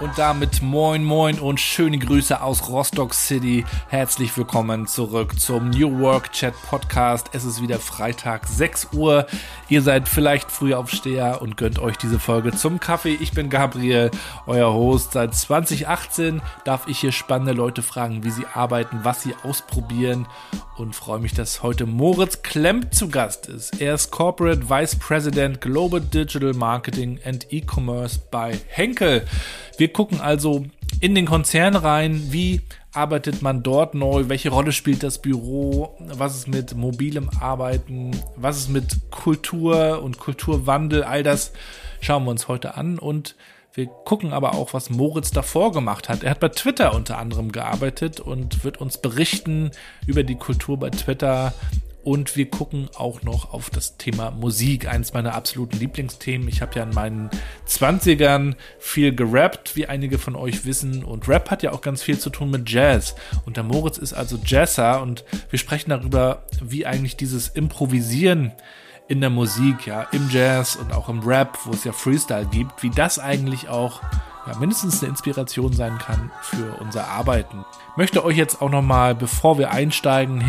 Und damit moin moin und schöne Grüße aus Rostock City. Herzlich willkommen zurück zum New Work Chat Podcast. Es ist wieder Freitag 6 Uhr. Ihr seid vielleicht Frühaufsteher und gönnt euch diese Folge zum Kaffee. Ich bin Gabriel, euer Host. Seit 2018 darf ich hier spannende Leute fragen, wie sie arbeiten, was sie ausprobieren und freue mich, dass heute Moritz Klemp zu Gast ist. Er ist Corporate Vice President Global Digital Marketing and E-Commerce bei Henkel. Wir gucken also in den Konzern rein, wie arbeitet man dort neu, welche Rolle spielt das Büro, was ist mit mobilem Arbeiten, was ist mit Kultur und Kulturwandel, all das schauen wir uns heute an. Und wir gucken aber auch, was Moritz davor gemacht hat. Er hat bei Twitter unter anderem gearbeitet und wird uns berichten über die Kultur bei Twitter. Und wir gucken auch noch auf das Thema Musik, eines meiner absoluten Lieblingsthemen. Ich habe ja in meinen 20ern viel gerappt, wie einige von euch wissen. Und Rap hat ja auch ganz viel zu tun mit Jazz. Und der Moritz ist also Jazzer und wir sprechen darüber, wie eigentlich dieses Improvisieren in der Musik, ja, im Jazz und auch im Rap, wo es ja Freestyle gibt, wie das eigentlich auch ja, mindestens eine Inspiration sein kann für unser Arbeiten. Möchte euch jetzt auch nochmal, bevor wir einsteigen,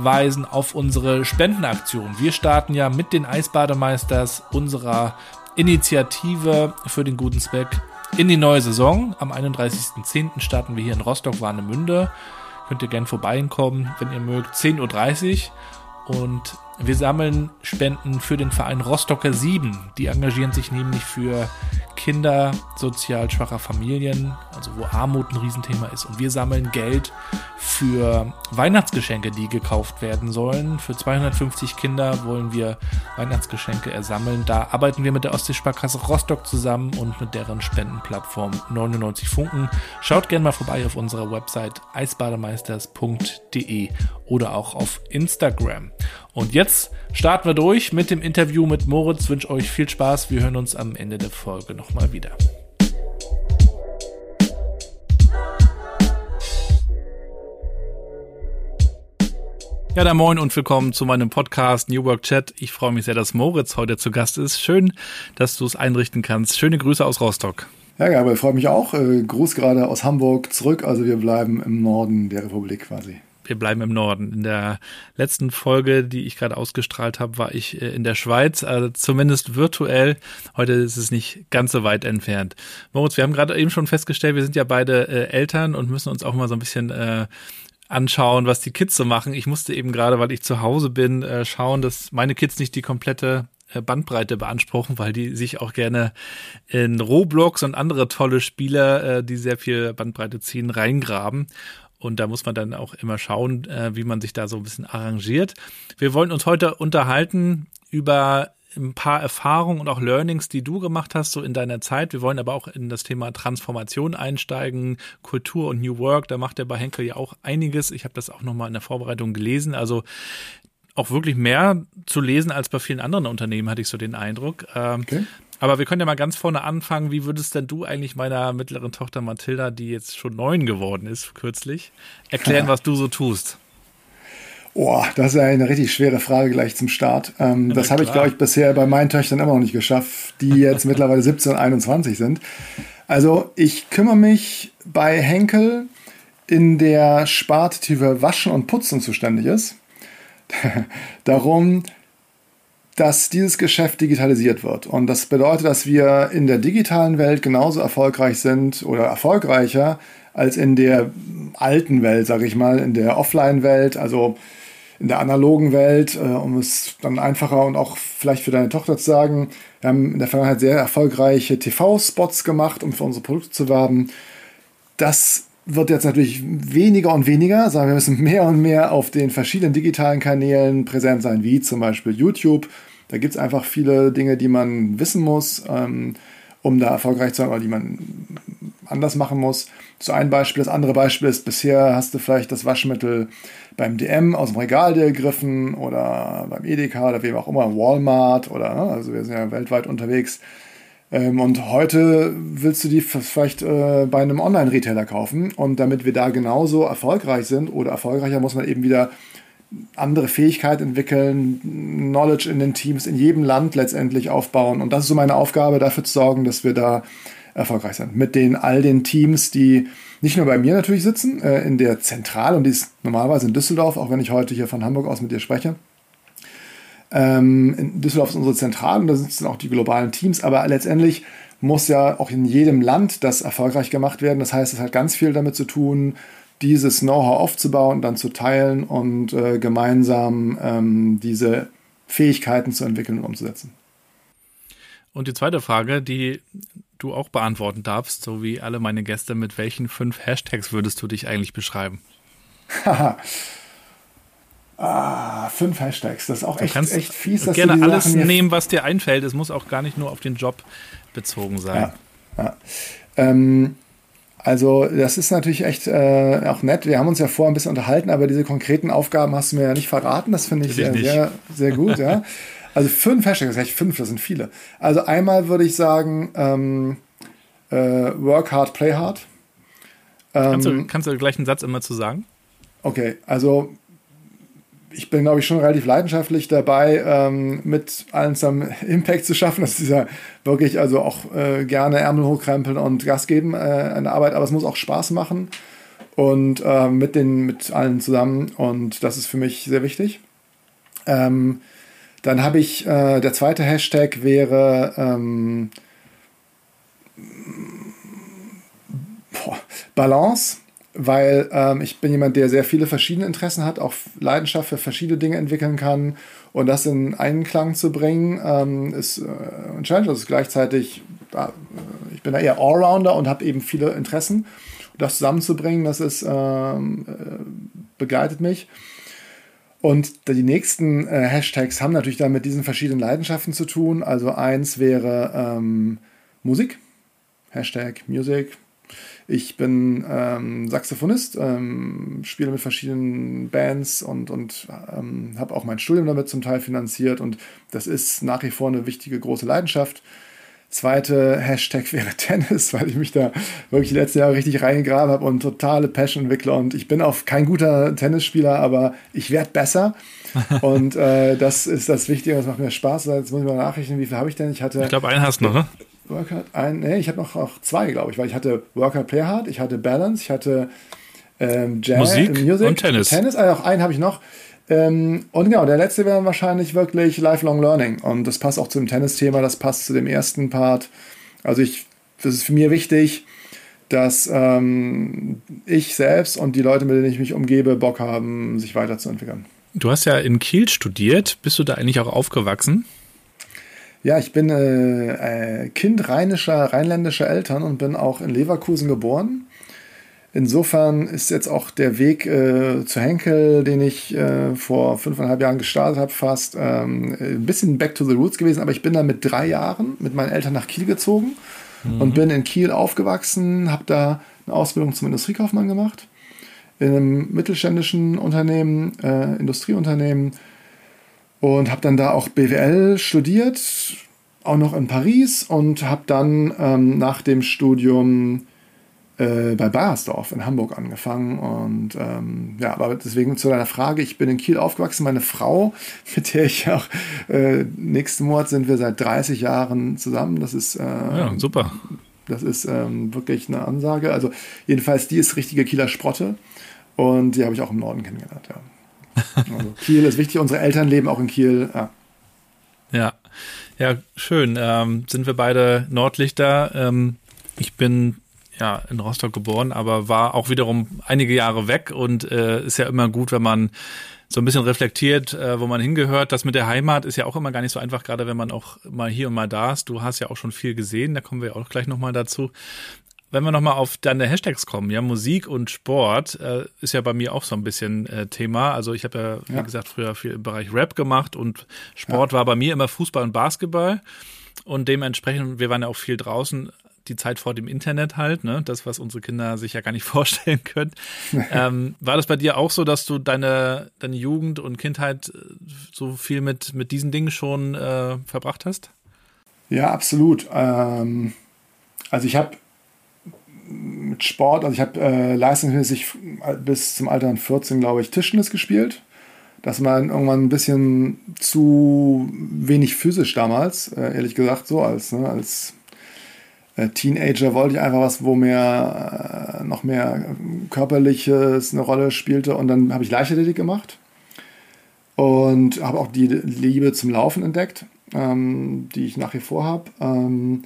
hinweisen auf unsere Spendenaktion. Wir starten ja mit den Eisbademeisters unserer Initiative für den guten Zweck in die neue Saison. Am 31.10. starten wir hier in Rostock-Warnemünde. Könnt ihr gern vorbeikommen, wenn ihr mögt. 10.30 Uhr. Und wir sammeln Spenden für den Verein Rostocker 7. Die engagieren sich nämlich für Kinder sozial schwacher Familien, also wo Armut ein Riesenthema ist. Und wir sammeln Geld für Weihnachtsgeschenke, die gekauft werden sollen. Für 250 Kinder wollen wir Weihnachtsgeschenke ersammeln. Da arbeiten wir mit der Ostseesparkasse Rostock zusammen und mit deren Spendenplattform 99 Funken. Schaut gerne mal vorbei auf unserer Website eisbademeisters.de oder auch auf Instagram. Und jetzt starten wir durch mit dem Interview mit Moritz. Ich wünsche euch viel Spaß. Wir hören uns am Ende der Folge nochmal wieder. Ja, da moin und willkommen zu meinem Podcast New Work Chat. Ich freue mich sehr, dass Moritz heute zu Gast ist. Schön, dass du es einrichten kannst. Schöne Grüße aus Rostock. Ja, Gabriel, freue mich auch. Äh, Gruß gerade aus Hamburg zurück. Also wir bleiben im Norden der Republik quasi wir bleiben im Norden. In der letzten Folge, die ich gerade ausgestrahlt habe, war ich äh, in der Schweiz, also zumindest virtuell. Heute ist es nicht ganz so weit entfernt. Moritz, wir haben gerade eben schon festgestellt, wir sind ja beide äh, Eltern und müssen uns auch mal so ein bisschen äh, anschauen, was die Kids so machen. Ich musste eben gerade, weil ich zu Hause bin, äh, schauen, dass meine Kids nicht die komplette äh, Bandbreite beanspruchen, weil die sich auch gerne in Roblox und andere tolle Spiele, äh, die sehr viel Bandbreite ziehen, reingraben. Und da muss man dann auch immer schauen, wie man sich da so ein bisschen arrangiert. Wir wollen uns heute unterhalten über ein paar Erfahrungen und auch Learnings, die du gemacht hast, so in deiner Zeit. Wir wollen aber auch in das Thema Transformation einsteigen, Kultur und New Work. Da macht er bei Henkel ja auch einiges. Ich habe das auch nochmal in der Vorbereitung gelesen. Also auch wirklich mehr zu lesen als bei vielen anderen Unternehmen, hatte ich so den Eindruck. Ähm, okay. Aber wir können ja mal ganz vorne anfangen. Wie würdest denn du eigentlich meiner mittleren Tochter Mathilda, die jetzt schon neun geworden ist, kürzlich, erklären, was du so tust? Oh, das ist ja eine richtig schwere Frage gleich zum Start. Ähm, ja, das habe ich, glaube ich, bisher bei meinen Töchtern immer noch nicht geschafft, die jetzt mittlerweile 17 und 21 sind. Also ich kümmere mich bei Henkel in der Sparte, die für Waschen und Putzen zuständig ist, darum, dass dieses Geschäft digitalisiert wird. Und das bedeutet, dass wir in der digitalen Welt genauso erfolgreich sind oder erfolgreicher als in der alten Welt, sage ich mal, in der Offline-Welt, also in der analogen Welt, äh, um es dann einfacher und auch vielleicht für deine Tochter zu sagen. Wir haben in der Vergangenheit sehr erfolgreiche TV-Spots gemacht, um für unsere Produkte zu werben. Das wird jetzt natürlich weniger und weniger, sagen wir müssen mehr und mehr auf den verschiedenen digitalen Kanälen präsent sein, wie zum Beispiel YouTube, da gibt es einfach viele Dinge, die man wissen muss, ähm, um da erfolgreich zu sein, oder die man anders machen muss. So ein Beispiel. Das andere Beispiel ist, bisher hast du vielleicht das Waschmittel beim DM aus dem Regal dir gegriffen oder beim Edeka oder wem auch immer, Walmart oder, ne? also wir sind ja weltweit unterwegs. Ähm, und heute willst du die vielleicht äh, bei einem Online-Retailer kaufen. Und damit wir da genauso erfolgreich sind oder erfolgreicher, muss man eben wieder andere Fähigkeiten entwickeln, Knowledge in den Teams in jedem Land letztendlich aufbauen. Und das ist so meine Aufgabe, dafür zu sorgen, dass wir da erfolgreich sind. Mit den all den Teams, die nicht nur bei mir natürlich sitzen, äh, in der Zentrale, und die ist normalerweise in Düsseldorf, auch wenn ich heute hier von Hamburg aus mit dir spreche. Ähm, in Düsseldorf ist unsere Zentrale und da sitzen auch die globalen Teams, aber letztendlich muss ja auch in jedem Land das erfolgreich gemacht werden. Das heißt, es hat ganz viel damit zu tun, dieses Know-how aufzubauen, dann zu teilen und äh, gemeinsam ähm, diese Fähigkeiten zu entwickeln und umzusetzen. Und die zweite Frage, die du auch beantworten darfst, so wie alle meine Gäste, mit welchen fünf Hashtags würdest du dich eigentlich beschreiben? ah, fünf Hashtags, das ist auch echt, echt fies. Dass gerne alles nehmen, was dir einfällt. Es muss auch gar nicht nur auf den Job bezogen sein. Ja, ja. Ähm, also das ist natürlich echt äh, auch nett. Wir haben uns ja vorher ein bisschen unterhalten, aber diese konkreten Aufgaben hast du mir ja nicht verraten. Das finde ich sehr, sehr, sehr gut. ja. Also fünf Hashtags, das fünf, das sind viele. Also einmal würde ich sagen, ähm, äh, work hard, play hard. Ähm, kannst, du, kannst du gleich einen Satz immer zu sagen? Okay, also ich bin, glaube ich, schon relativ leidenschaftlich dabei, ähm, mit allen zusammen Impact zu schaffen. Das ist ja wirklich, also auch äh, gerne Ärmel hochkrempeln und Gas geben äh, in der Arbeit, aber es muss auch Spaß machen und äh, mit, den, mit allen zusammen und das ist für mich sehr wichtig. Ähm, dann habe ich, äh, der zweite Hashtag wäre ähm, boah, Balance weil ähm, ich bin jemand, der sehr viele verschiedene Interessen hat, auch Leidenschaft für verschiedene Dinge entwickeln kann und das in Einklang zu bringen, ähm, ist äh, ein Challenge. Ist gleichzeitig, äh, ich bin da eher Allrounder und habe eben viele Interessen. Und das zusammenzubringen, das ist, ähm, äh, begleitet mich. Und die nächsten äh, Hashtags haben natürlich dann mit diesen verschiedenen Leidenschaften zu tun. Also eins wäre ähm, Musik, Hashtag Music, ich bin ähm, Saxophonist, ähm, spiele mit verschiedenen Bands und, und ähm, habe auch mein Studium damit zum Teil finanziert und das ist nach wie vor eine wichtige große Leidenschaft. Zweite Hashtag wäre Tennis, weil ich mich da wirklich die letzten Jahre richtig reingegraben habe und totale Passion entwickle. Und ich bin auch kein guter Tennisspieler, aber ich werde besser. und äh, das ist das Wichtige, das macht mir Spaß. Jetzt muss ich mal nachrechnen, wie viel habe ich denn? Ich hatte. Ich glaube, einen hast du noch, ne? Workout, ein, nee, ich habe noch auch zwei, glaube ich, weil ich hatte Workout Play Hard, ich hatte Balance, ich hatte ähm, Jazz, Musik, Music, und Tennis. Tennis, also auch einen habe ich noch. Ähm, und genau, der letzte wäre wahrscheinlich wirklich Lifelong Learning. Und das passt auch zum Tennis-Thema, das passt zu dem ersten Part. Also ich, das ist für mich wichtig, dass ähm, ich selbst und die Leute, mit denen ich mich umgebe, Bock haben, sich weiterzuentwickeln. Du hast ja in Kiel studiert. Bist du da eigentlich auch aufgewachsen? Ja, ich bin äh, äh, Kind rheinischer, rheinländischer Eltern und bin auch in Leverkusen geboren. Insofern ist jetzt auch der Weg äh, zu Henkel, den ich äh, vor fünfeinhalb Jahren gestartet habe, fast ähm, ein bisschen back to the roots gewesen. Aber ich bin dann mit drei Jahren mit meinen Eltern nach Kiel gezogen mhm. und bin in Kiel aufgewachsen, habe da eine Ausbildung zum Industriekaufmann gemacht in einem mittelständischen Unternehmen, äh, Industrieunternehmen und habe dann da auch BWL studiert, auch noch in Paris und habe dann ähm, nach dem Studium äh, bei Bayersdorf in Hamburg angefangen. Und ähm, ja, aber deswegen zu deiner Frage, ich bin in Kiel aufgewachsen. Meine Frau, mit der ich auch äh, nächsten Monat sind wir seit 30 Jahren zusammen. Das ist äh, ja, super. Das ist ähm, wirklich eine Ansage. Also jedenfalls, die ist richtige Kieler Sprotte. Und die habe ich auch im Norden kennengelernt, ja. Also Kiel ist wichtig, unsere Eltern leben auch in Kiel. Ja, ja, ja schön. Ähm, sind wir beide Nordlichter. Ähm, ich bin ja in Rostock geboren, aber war auch wiederum einige Jahre weg und äh, ist ja immer gut, wenn man so ein bisschen reflektiert, äh, wo man hingehört. Das mit der Heimat ist ja auch immer gar nicht so einfach, gerade wenn man auch mal hier und mal da ist. Du hast ja auch schon viel gesehen, da kommen wir auch gleich nochmal dazu wenn wir nochmal auf deine Hashtags kommen, ja, Musik und Sport äh, ist ja bei mir auch so ein bisschen äh, Thema. Also ich habe ja, wie ja. gesagt, früher viel im Bereich Rap gemacht und Sport ja. war bei mir immer Fußball und Basketball. Und dementsprechend, wir waren ja auch viel draußen, die Zeit vor dem Internet halt, ne? Das, was unsere Kinder sich ja gar nicht vorstellen können. ähm, war das bei dir auch so, dass du deine, deine Jugend und Kindheit äh, so viel mit, mit diesen Dingen schon äh, verbracht hast? Ja, absolut. Ähm, also ich habe mit Sport, also ich habe äh, leistungsmäßig bis zum Alter von 14, glaube ich, Tischtennis gespielt. Das war irgendwann ein bisschen zu wenig physisch damals, äh, ehrlich gesagt, so als, ne, als Teenager wollte ich einfach was, wo mehr, äh, noch mehr körperliches eine Rolle spielte. Und dann habe ich Leichtathletik gemacht und habe auch die Liebe zum Laufen entdeckt, ähm, die ich nach wie vor habe. Ähm,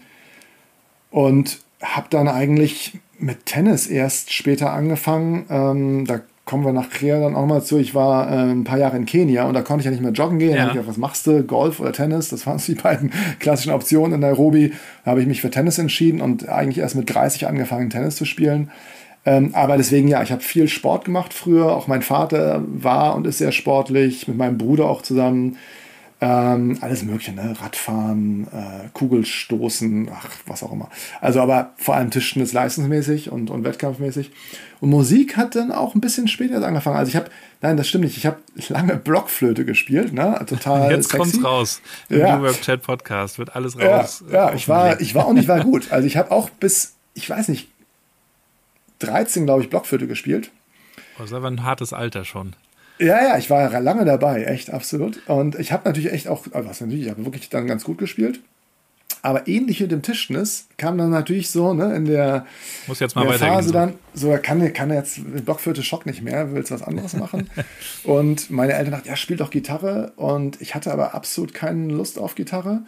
und habe dann eigentlich mit Tennis erst später angefangen. Ähm, da kommen wir nachher dann auch mal zu. Ich war äh, ein paar Jahre in Kenia und da konnte ich ja nicht mehr joggen gehen. Ja. Da ich gedacht, was machst du? Golf oder Tennis? Das waren die beiden klassischen Optionen in Nairobi. Da habe ich mich für Tennis entschieden und eigentlich erst mit 30 angefangen, Tennis zu spielen. Ähm, aber deswegen, ja, ich habe viel Sport gemacht früher. Auch mein Vater war und ist sehr sportlich, mit meinem Bruder auch zusammen. Ähm, alles Mögliche, ne? Radfahren, äh, Kugelstoßen, ach, was auch immer. Also, aber vor allem Tischtennis leistungsmäßig und, und wettkampfmäßig. Und Musik hat dann auch ein bisschen später angefangen. Also, ich habe, nein, das stimmt nicht, ich habe lange Blockflöte gespielt, ne? Total. Jetzt sexy. kommt's raus. Im ja. New Work Chat Podcast wird alles raus. Ja, ja ich, war, ich war auch nicht war gut. Also, ich habe auch bis, ich weiß nicht, 13, glaube ich, Blockflöte gespielt. Das ist aber ein hartes Alter schon. Ja, ja, ich war lange dabei, echt, absolut. Und ich habe natürlich echt auch, also was natürlich, ich habe wirklich dann ganz gut gespielt. Aber ähnlich mit dem Tischtennis kam dann natürlich so, ne, in der, Muss jetzt mal der Phase dann, so kann, kann jetzt Blockflöte Schock nicht mehr, willst was anderes machen. und meine Eltern dachten, ja, spiel doch Gitarre. Und ich hatte aber absolut keine Lust auf Gitarre.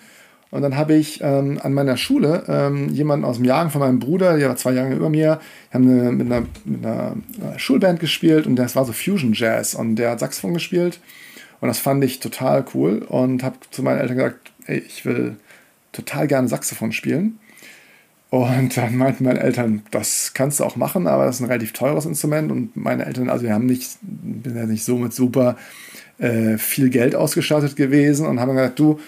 Und dann habe ich ähm, an meiner Schule ähm, jemanden aus dem Jahrgang von meinem Bruder, der war zwei Jahre über mir, haben eine, mit, einer, mit einer äh, Schulband gespielt und das war so Fusion Jazz und der hat Saxophon gespielt und das fand ich total cool und habe zu meinen Eltern gesagt, ey, ich will total gerne Saxophon spielen. Und dann meinten meine Eltern, das kannst du auch machen, aber das ist ein relativ teures Instrument. Und meine Eltern, also wir haben nicht, bin ja nicht so mit super äh, viel Geld ausgestattet gewesen und haben gesagt, du,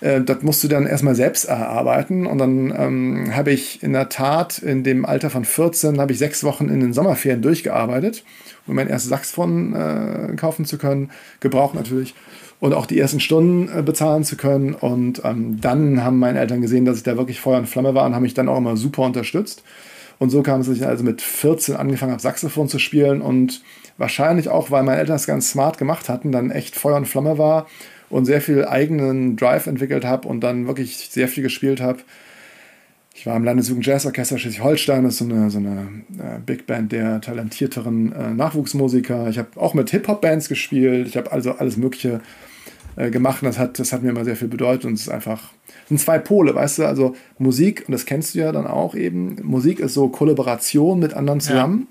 äh, das musst du dann erstmal selbst erarbeiten. Und dann ähm, habe ich in der Tat in dem Alter von 14 habe ich sechs Wochen in den Sommerferien durchgearbeitet, um mein erstes Saxophon äh, kaufen zu können, gebraucht natürlich. Und auch die ersten Stunden äh, bezahlen zu können. Und ähm, dann haben meine Eltern gesehen, dass ich da wirklich Feuer und Flamme war und haben mich dann auch immer super unterstützt. Und so kam es, dass ich also mit 14 angefangen habe, Saxophon zu spielen und wahrscheinlich auch, weil meine Eltern es ganz smart gemacht hatten, dann echt Feuer und Flamme war und sehr viel eigenen Drive entwickelt habe und dann wirklich sehr viel gespielt habe. Ich war im Landesjugend Jazzorchester Schleswig-Holstein, das ist so eine, so eine äh, Big Band der talentierteren äh, Nachwuchsmusiker. Ich habe auch mit Hip-Hop-Bands gespielt. Ich habe also alles Mögliche äh, gemacht das hat, das hat mir immer sehr viel bedeutet und es ist einfach, es sind zwei Pole, weißt du, also Musik, und das kennst du ja dann auch eben, Musik ist so Kollaboration mit anderen zusammen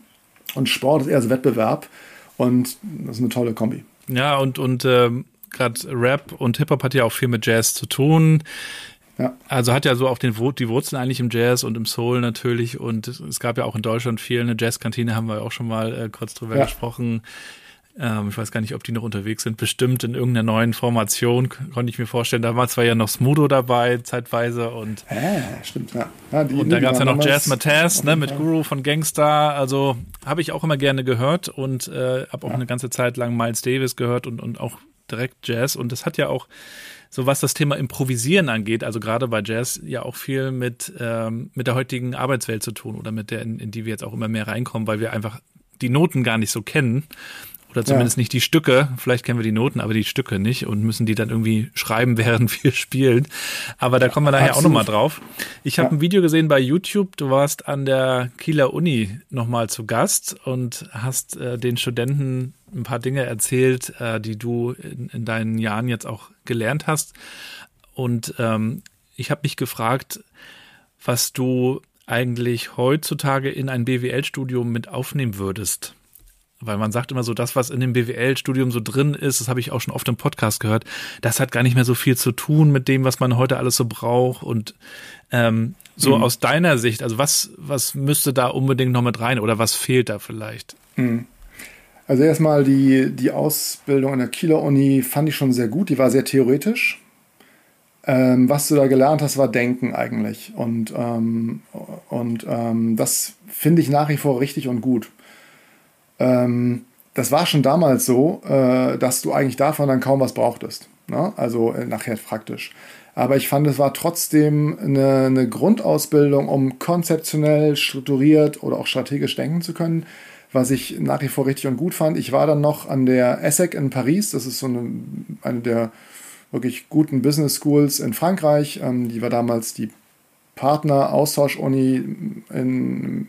ja. und Sport ist eher so Wettbewerb und das ist eine tolle Kombi. Ja, und, und ähm, gerade Rap und Hip-Hop hat ja auch viel mit Jazz zu tun. Ja. Also hat ja so auch den, die Wurzeln eigentlich im Jazz und im Soul natürlich. Und es gab ja auch in Deutschland viel. Eine Jazzkantine haben wir auch schon mal äh, kurz drüber ja. gesprochen. Ähm, ich weiß gar nicht, ob die noch unterwegs sind. Bestimmt in irgendeiner neuen Formation, konnte ich mir vorstellen. Damals war ja noch Smudo dabei, zeitweise. Und, ja, stimmt, ja. ja und da gab es ja noch Jazz Mataz, ne, mit Guru von Gangstar. Also habe ich auch immer gerne gehört und äh, habe auch eine ganze Zeit lang Miles Davis gehört und, und auch direkt Jazz. Und das hat ja auch so was das Thema Improvisieren angeht, also gerade bei Jazz ja auch viel mit ähm, mit der heutigen Arbeitswelt zu tun oder mit der in, in die wir jetzt auch immer mehr reinkommen, weil wir einfach die Noten gar nicht so kennen oder zumindest ja. nicht die Stücke. Vielleicht kennen wir die Noten, aber die Stücke nicht und müssen die dann irgendwie schreiben, während wir spielen. Aber da kommen wir nachher Absolut. auch nochmal drauf. Ich habe ja. ein Video gesehen bei YouTube. Du warst an der Kieler Uni nochmal zu Gast und hast äh, den Studenten ein paar Dinge erzählt, äh, die du in, in, deinen Jahren jetzt auch gelernt hast. Und ähm, ich habe mich gefragt, was du eigentlich heutzutage in ein BWL-Studium mit aufnehmen würdest. Weil man sagt immer so, das, was in dem BWL-Studium so drin ist, das habe ich auch schon oft im Podcast gehört, das hat gar nicht mehr so viel zu tun mit dem, was man heute alles so braucht. Und ähm, so mhm. aus deiner Sicht, also was, was müsste da unbedingt noch mit rein oder was fehlt da vielleicht? Mhm. Also erstmal die, die Ausbildung an der Kieler Uni fand ich schon sehr gut, die war sehr theoretisch. Ähm, was du da gelernt hast, war Denken eigentlich. Und, ähm, und ähm, das finde ich nach wie vor richtig und gut. Ähm, das war schon damals so, äh, dass du eigentlich davon dann kaum was brauchtest. Ne? Also äh, nachher praktisch. Aber ich fand, es war trotzdem eine, eine Grundausbildung, um konzeptionell, strukturiert oder auch strategisch denken zu können, was ich nach wie vor richtig und gut fand. Ich war dann noch an der ESSEC in Paris, das ist so eine, eine der wirklich guten Business Schools in Frankreich. Ähm, die war damals die Partner-Austausch-Uni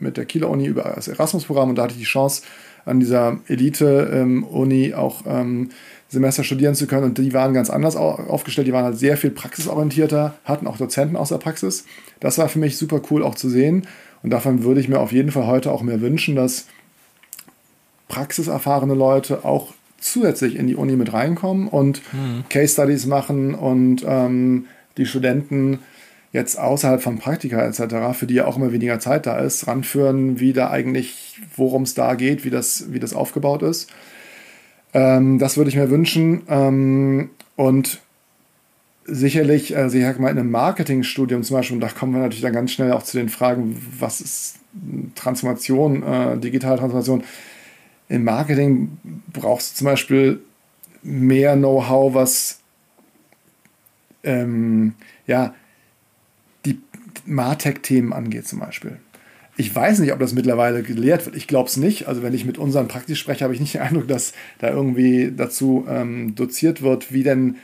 mit der Kieler Uni über das Erasmus-Programm und da hatte ich die Chance, an dieser Elite-Uni ähm, auch ähm, Semester studieren zu können und die waren ganz anders aufgestellt, die waren halt sehr viel praxisorientierter, hatten auch Dozenten aus der Praxis. Das war für mich super cool auch zu sehen und davon würde ich mir auf jeden Fall heute auch mehr wünschen, dass praxiserfahrene Leute auch zusätzlich in die Uni mit reinkommen und mhm. Case Studies machen und ähm, die Studenten jetzt außerhalb von Praktika etc., für die ja auch immer weniger Zeit da ist, ranführen, wie da eigentlich, worum es da geht, wie das, wie das aufgebaut ist. Ähm, das würde ich mir wünschen. Ähm, und sicherlich, also ich sag mal, in einem Marketingstudium zum Beispiel, und da kommen wir natürlich dann ganz schnell auch zu den Fragen, was ist Transformation, äh, digitale Transformation. Im Marketing brauchst du zum Beispiel mehr Know-how, was ähm, ja, Martech-Themen angeht zum Beispiel. Ich weiß nicht, ob das mittlerweile gelehrt wird. Ich glaube es nicht. Also wenn ich mit unseren Praktisch spreche, habe ich nicht den Eindruck, dass da irgendwie dazu ähm, doziert wird, wie denn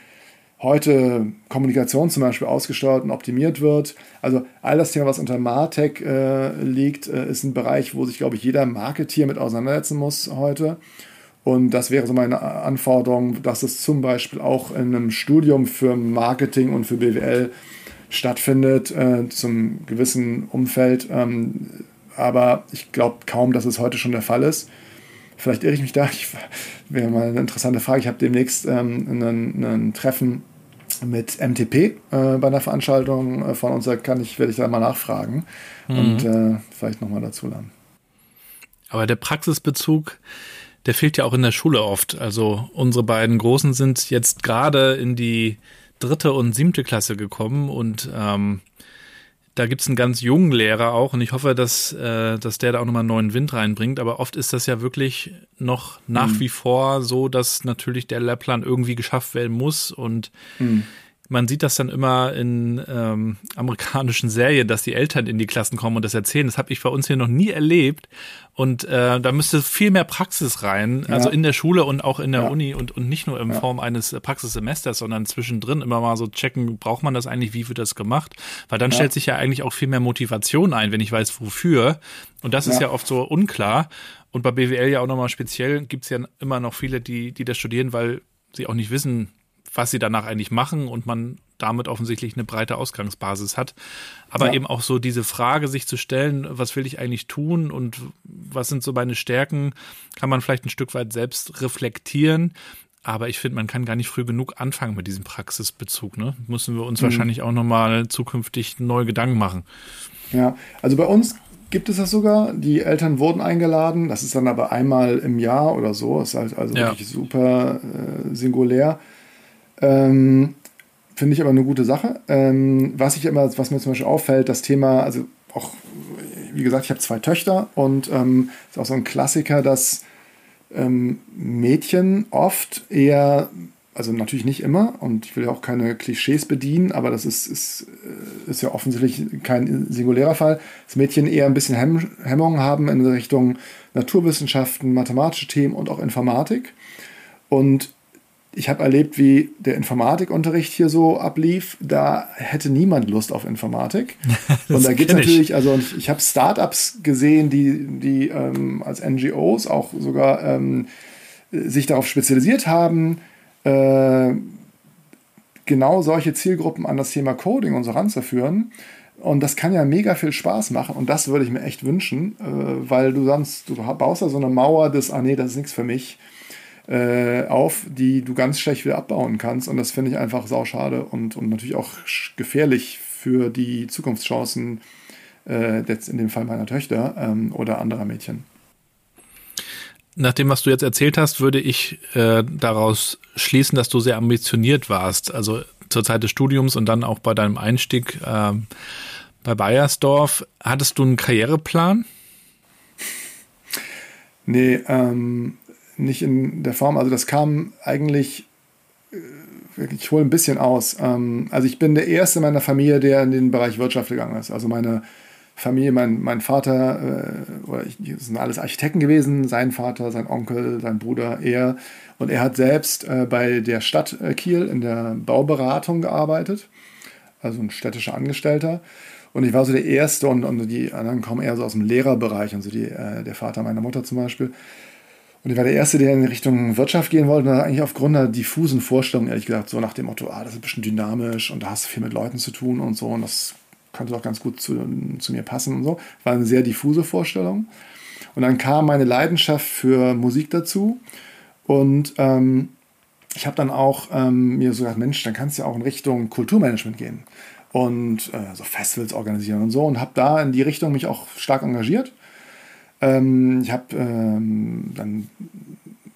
heute Kommunikation zum Beispiel ausgesteuert und optimiert wird. Also all das Thema, was unter Martech äh, liegt, äh, ist ein Bereich, wo sich, glaube ich, jeder Marketier mit auseinandersetzen muss heute. Und das wäre so meine Anforderung, dass es zum Beispiel auch in einem Studium für Marketing und für BWL stattfindet, äh, zum gewissen Umfeld. Ähm, aber ich glaube kaum, dass es heute schon der Fall ist. Vielleicht irre ich mich da. Ich, wäre mal eine interessante Frage. Ich habe demnächst ähm, ein Treffen mit MTP äh, bei einer Veranstaltung äh, von uns. Da kann ich, werde ich da mal nachfragen mhm. und äh, vielleicht nochmal dazu lernen. Aber der Praxisbezug, der fehlt ja auch in der Schule oft. Also unsere beiden Großen sind jetzt gerade in die dritte und siebte Klasse gekommen und ähm, da gibt's einen ganz jungen Lehrer auch und ich hoffe, dass, äh, dass der da auch nochmal einen neuen Wind reinbringt. Aber oft ist das ja wirklich noch nach mhm. wie vor so, dass natürlich der Lehrplan irgendwie geschafft werden muss und mhm man sieht das dann immer in ähm, amerikanischen Serien, dass die Eltern in die Klassen kommen und das erzählen. Das habe ich bei uns hier noch nie erlebt. Und äh, da müsste viel mehr Praxis rein, ja. also in der Schule und auch in der ja. Uni und, und nicht nur in ja. Form eines Praxissemesters, sondern zwischendrin immer mal so checken, braucht man das eigentlich, wie wird das gemacht? Weil dann stellt sich ja eigentlich auch viel mehr Motivation ein, wenn ich weiß, wofür. Und das ist ja oft so unklar. Und bei BWL ja auch nochmal speziell gibt's ja immer noch viele, die, die das studieren, weil sie auch nicht wissen, was sie danach eigentlich machen und man damit offensichtlich eine breite Ausgangsbasis hat. Aber ja. eben auch so diese Frage sich zu stellen, was will ich eigentlich tun und was sind so meine Stärken, kann man vielleicht ein Stück weit selbst reflektieren. Aber ich finde, man kann gar nicht früh genug anfangen mit diesem Praxisbezug. Ne? Müssen wir uns mhm. wahrscheinlich auch nochmal zukünftig neue Gedanken machen. Ja, also bei uns gibt es das sogar. Die Eltern wurden eingeladen. Das ist dann aber einmal im Jahr oder so. Das ist halt also ja. wirklich super äh, singulär. Ähm, Finde ich aber eine gute Sache. Ähm, was ich immer, was mir zum Beispiel auffällt, das Thema, also auch, wie gesagt, ich habe zwei Töchter und ähm, ist auch so ein Klassiker, dass ähm, Mädchen oft eher, also natürlich nicht immer, und ich will ja auch keine Klischees bedienen, aber das ist, ist, äh, ist ja offensichtlich kein singulärer Fall, dass Mädchen eher ein bisschen Hemm Hemmungen haben in Richtung Naturwissenschaften, mathematische Themen und auch Informatik. Und ich habe erlebt, wie der Informatikunterricht hier so ablief. Da hätte niemand Lust auf Informatik. und da gibt es natürlich, also ich, ich habe Startups gesehen, die, die ähm, als NGOs auch sogar ähm, sich darauf spezialisiert haben, äh, genau solche Zielgruppen an das Thema Coding und so ranzuführen. Und das kann ja mega viel Spaß machen. Und das würde ich mir echt wünschen, äh, weil du sonst, du baust da so eine Mauer des, ah nee, das ist nichts für mich äh, auf, die du ganz schlecht wieder abbauen kannst. Und das finde ich einfach sauschade und, und natürlich auch gefährlich für die Zukunftschancen, äh, jetzt in dem Fall meiner Töchter ähm, oder anderer Mädchen. Nach dem, was du jetzt erzählt hast, würde ich äh, daraus schließen, dass du sehr ambitioniert warst. Also zur Zeit des Studiums und dann auch bei deinem Einstieg äh, bei Bayersdorf. Hattest du einen Karriereplan? Nee, ähm, nicht in der Form. Also das kam eigentlich äh, ich hole ein bisschen aus. Ähm, also ich bin der Erste in meiner Familie, der in den Bereich Wirtschaft gegangen ist. Also meine Familie, mein, mein Vater, äh, oder ich, sind alles Architekten gewesen, sein Vater, sein Onkel, sein Bruder, er. Und er hat selbst äh, bei der Stadt Kiel in der Bauberatung gearbeitet, also ein städtischer Angestellter. Und ich war so der Erste und, und die anderen kommen eher so aus dem Lehrerbereich, und so die, der Vater meiner Mutter zum Beispiel. Und ich war der Erste, der in Richtung Wirtschaft gehen wollte, und eigentlich aufgrund einer diffusen Vorstellung, ehrlich gesagt, so nach dem Motto, ah, das ist ein bisschen dynamisch und da hast du viel mit Leuten zu tun und so, und das könnte doch ganz gut zu, zu mir passen und so. War eine sehr diffuse Vorstellung. Und dann kam meine Leidenschaft für Musik dazu. Und ähm, ich habe dann auch ähm, mir so gedacht, Mensch, dann kannst du ja auch in Richtung Kulturmanagement gehen und äh, so Festivals organisieren und so. Und habe da in die Richtung mich auch stark engagiert. Ähm, ich habe ähm, dann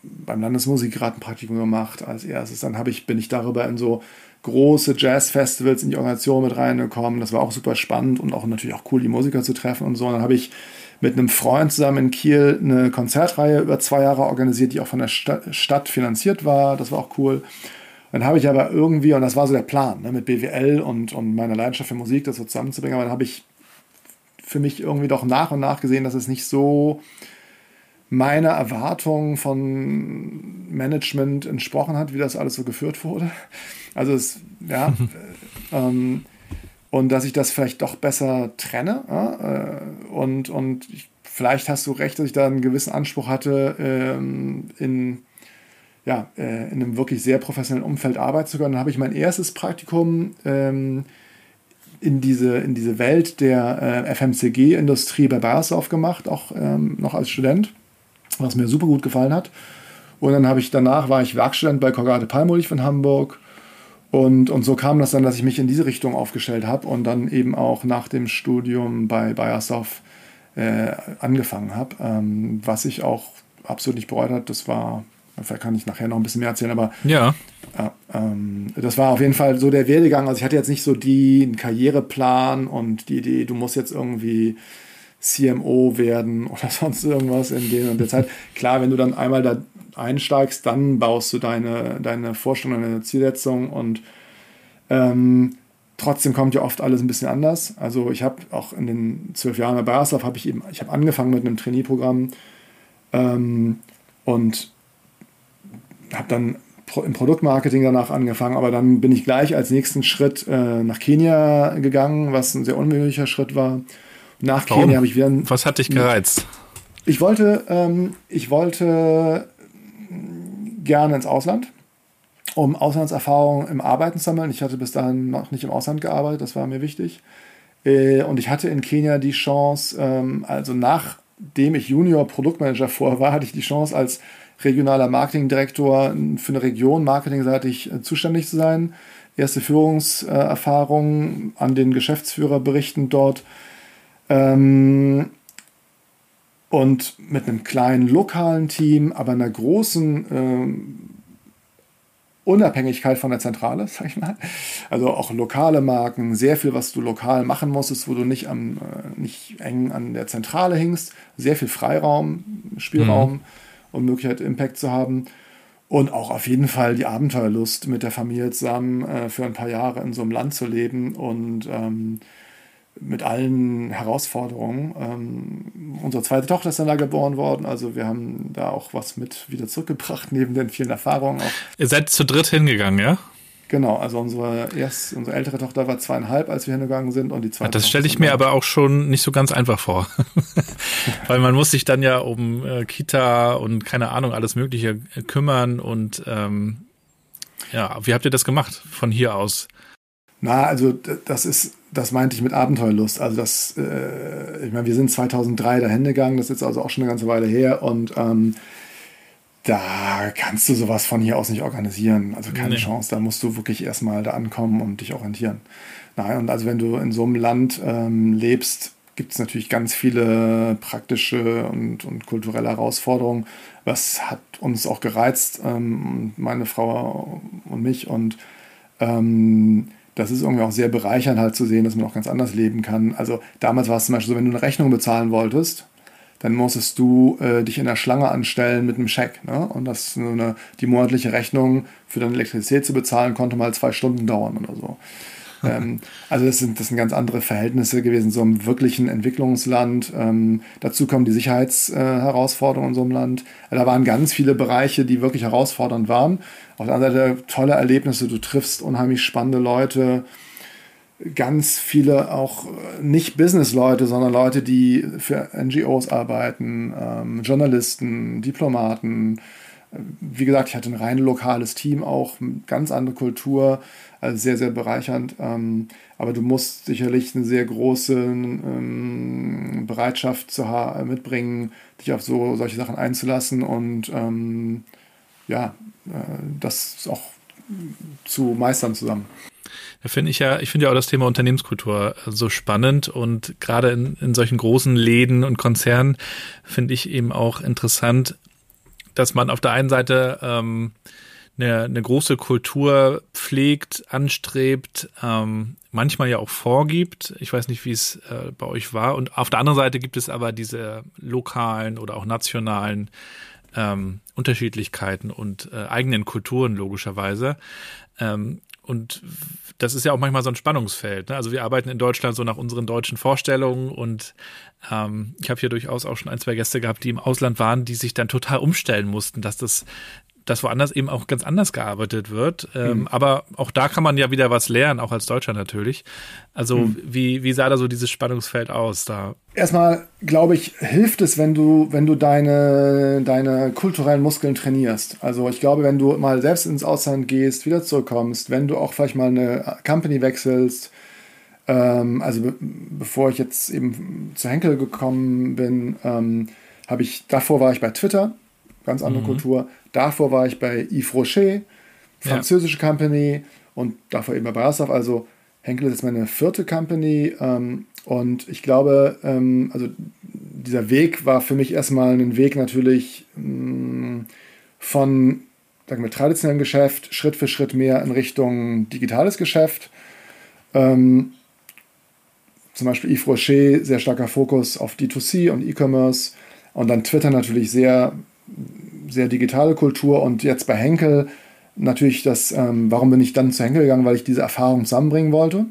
beim Landesmusikrat ein Praktikum gemacht als erstes. Dann ich, bin ich darüber in so große Jazzfestivals in die Organisation mit reingekommen. Das war auch super spannend und auch natürlich auch cool, die Musiker zu treffen und so. Dann habe ich mit einem Freund zusammen in Kiel eine Konzertreihe über zwei Jahre organisiert, die auch von der Stadt finanziert war. Das war auch cool. Dann habe ich aber irgendwie, und das war so der Plan, ne, mit BWL und, und meiner Leidenschaft für Musik das so zusammenzubringen, aber dann habe ich für mich irgendwie doch nach und nach gesehen, dass es nicht so meiner Erwartung von Management entsprochen hat, wie das alles so geführt wurde. Also es, ja, ähm, und dass ich das vielleicht doch besser trenne. Äh, und und ich, vielleicht hast du recht, dass ich da einen gewissen Anspruch hatte, ähm, in, ja, äh, in einem wirklich sehr professionellen Umfeld arbeiten zu können. Dann habe ich mein erstes Praktikum ähm, in, diese, in diese Welt der äh, FMCG-Industrie bei Bayersdorf gemacht, auch ähm, noch als Student was mir super gut gefallen hat. Und dann habe ich danach war ich Werkstudent bei Colgate Palmolive von Hamburg. Und, und so kam das dann, dass ich mich in diese Richtung aufgestellt habe und dann eben auch nach dem Studium bei Bayersdorf äh, angefangen habe. Ähm, was ich auch absolut nicht bereut hat, das war, vielleicht kann ich nachher noch ein bisschen mehr erzählen, aber ja. Äh, ähm, das war auf jeden Fall so der Werdegang. Also ich hatte jetzt nicht so den Karriereplan und die Idee, du musst jetzt irgendwie CMO werden oder sonst irgendwas in der, der Zeit. Klar, wenn du dann einmal da einsteigst, dann baust du deine, deine Vorstellung, deine Zielsetzung und ähm, trotzdem kommt ja oft alles ein bisschen anders. Also ich habe auch in den zwölf Jahren bei BASF habe ich eben, ich habe angefangen mit einem Trainee-Programm ähm, und habe dann im Produktmarketing danach angefangen, aber dann bin ich gleich als nächsten Schritt äh, nach Kenia gegangen, was ein sehr unmöglicher Schritt war nach Warum? Kenia habe ich wieder. Ein, Was hat dich gereizt? Ich wollte, ähm, ich wollte gerne ins Ausland, um Auslandserfahrung im Arbeiten zu sammeln. Ich hatte bis dahin noch nicht im Ausland gearbeitet, das war mir wichtig. Äh, und ich hatte in Kenia die Chance, ähm, also nachdem ich Junior Produktmanager vor war, hatte ich die Chance als regionaler Marketingdirektor für eine Region marketingseitig äh, zuständig zu sein. Erste Führungserfahrungen an den Geschäftsführer berichten dort ähm, und mit einem kleinen lokalen Team, aber einer großen ähm, Unabhängigkeit von der Zentrale, sag ich mal. Also auch lokale Marken, sehr viel, was du lokal machen musstest, wo du nicht, am, äh, nicht eng an der Zentrale hingst, sehr viel Freiraum, Spielraum mhm. Und Möglichkeit, Impact zu haben. Und auch auf jeden Fall die Abenteuerlust, mit der Familie zusammen äh, für ein paar Jahre in so einem Land zu leben und ähm, mit allen Herausforderungen. Ähm, unsere zweite Tochter ist dann da geboren worden, also wir haben da auch was mit wieder zurückgebracht, neben den vielen Erfahrungen. Auch. Ihr seid zu dritt hingegangen, ja? Genau, also unsere, erst, unsere ältere Tochter war zweieinhalb, als wir hingegangen sind und die zweite. Das stelle ich mir aber auch schon nicht so ganz einfach vor. Weil man muss sich dann ja um äh, Kita und keine Ahnung, alles Mögliche äh, kümmern und ähm, ja, wie habt ihr das gemacht von hier aus? Na, also das ist das meinte ich mit Abenteuerlust. Also das, äh, ich meine, wir sind 2003 dahin gegangen, das ist also auch schon eine ganze Weile her und ähm, da kannst du sowas von hier aus nicht organisieren. Also keine nee. Chance. Da musst du wirklich erstmal da ankommen und dich orientieren. Nein, und also wenn du in so einem Land ähm, lebst, gibt es natürlich ganz viele praktische und, und kulturelle Herausforderungen. Was hat uns auch gereizt, ähm, meine Frau und mich. Und ähm, das ist irgendwie auch sehr bereichernd halt zu sehen, dass man auch ganz anders leben kann. Also damals war es zum Beispiel so, wenn du eine Rechnung bezahlen wolltest, dann musstest du äh, dich in der Schlange anstellen mit einem Scheck. Ne? Und das eine, die monatliche Rechnung für deine Elektrizität zu bezahlen, konnte mal zwei Stunden dauern oder so. ähm, also das sind, das sind ganz andere Verhältnisse gewesen, so im wirklichen Entwicklungsland. Ähm, dazu kommen die Sicherheitsherausforderungen äh, in so einem Land. Da waren ganz viele Bereiche, die wirklich herausfordernd waren. Auf der anderen Seite tolle Erlebnisse, du triffst unheimlich spannende Leute, ganz viele auch nicht Business-Leute, sondern Leute, die für NGOs arbeiten, ähm, Journalisten, Diplomaten. Wie gesagt, ich hatte ein rein lokales Team auch, ganz andere Kultur, also sehr, sehr bereichernd. Ähm, aber du musst sicherlich eine sehr große ähm, Bereitschaft zu mitbringen, dich auf so solche Sachen einzulassen und ähm, ja, äh, das auch zu meistern zusammen. Da finde ich ja, ich finde ja auch das Thema Unternehmenskultur so spannend und gerade in, in solchen großen Läden und Konzernen finde ich eben auch interessant, dass man auf der einen Seite ähm, eine, eine große Kultur pflegt, anstrebt, ähm, manchmal ja auch vorgibt. Ich weiß nicht, wie es äh, bei euch war. Und auf der anderen Seite gibt es aber diese lokalen oder auch nationalen ähm, Unterschiedlichkeiten und äh, eigenen Kulturen logischerweise. Ähm, und das ist ja auch manchmal so ein Spannungsfeld. Ne? Also wir arbeiten in Deutschland so nach unseren deutschen Vorstellungen und ähm, ich habe hier durchaus auch schon ein, zwei Gäste gehabt, die im Ausland waren, die sich dann total umstellen mussten, dass das dass woanders eben auch ganz anders gearbeitet wird. Ähm, mhm. Aber auch da kann man ja wieder was lernen, auch als Deutscher natürlich. Also mhm. wie, wie sah da so dieses Spannungsfeld aus da? Erstmal, glaube ich, hilft es, wenn du, wenn du deine, deine kulturellen Muskeln trainierst. Also ich glaube, wenn du mal selbst ins Ausland gehst, wieder zurückkommst, wenn du auch vielleicht mal eine Company wechselst, ähm, also be bevor ich jetzt eben zu Henkel gekommen bin, ähm, habe ich, davor war ich bei Twitter, ganz andere mhm. Kultur. Davor war ich bei Yves Rocher, französische ja. Company und davor eben bei Basov. Also Henkel ist jetzt meine vierte Company ähm, und ich glaube, ähm, also dieser Weg war für mich erstmal ein Weg natürlich mh, mm, von sagen wir, traditionellem Geschäft Schritt für Schritt mehr in Richtung digitales Geschäft. Ähm, zum Beispiel Yves Rocher, sehr starker Fokus auf D2C und E-Commerce und dann Twitter natürlich sehr sehr digitale Kultur und jetzt bei Henkel natürlich das, ähm, warum bin ich dann zu Henkel gegangen, weil ich diese Erfahrung zusammenbringen wollte.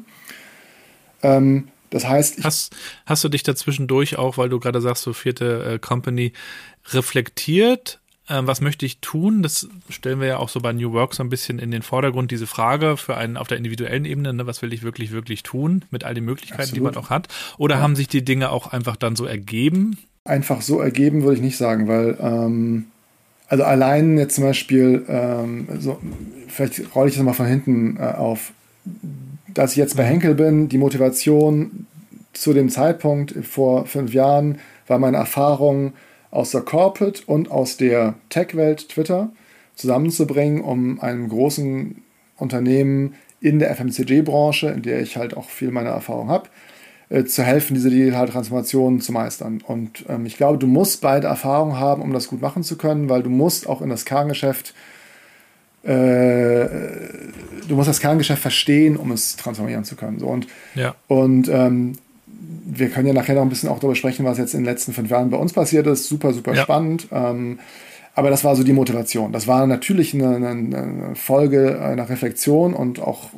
Ähm, das heißt, hast, hast du dich dazwischendurch auch, weil du gerade sagst, so vierte äh, Company, reflektiert? Ähm, was möchte ich tun? Das stellen wir ja auch so bei New Work so ein bisschen in den Vordergrund, diese Frage für einen auf der individuellen Ebene, ne, was will ich wirklich, wirklich tun mit all den Möglichkeiten, Absolut. die man auch hat? Oder ja. haben sich die Dinge auch einfach dann so ergeben? Einfach so ergeben, würde ich nicht sagen, weil ähm, also allein jetzt zum Beispiel, ähm, so, vielleicht rolle ich das mal von hinten äh, auf, dass ich jetzt bei Henkel bin, die Motivation zu dem Zeitpunkt vor fünf Jahren war meine Erfahrung aus der Corporate und aus der Tech-Welt Twitter zusammenzubringen, um einem großen Unternehmen in der FMCG-Branche, in der ich halt auch viel meiner Erfahrung habe, äh, zu helfen, diese digitale Transformation zu meistern. Und ähm, ich glaube, du musst beide Erfahrungen haben, um das gut machen zu können, weil du musst auch in das Kerngeschäft äh, du musst das Kerngeschäft verstehen, um es transformieren zu können. So, und ja. und ähm, wir können ja nachher noch ein bisschen auch darüber sprechen, was jetzt in den letzten fünf Jahren bei uns passiert ist. Super, super ja. spannend. Ähm, aber das war so die Motivation. Das war natürlich eine, eine, Folge einer Reflexion und auch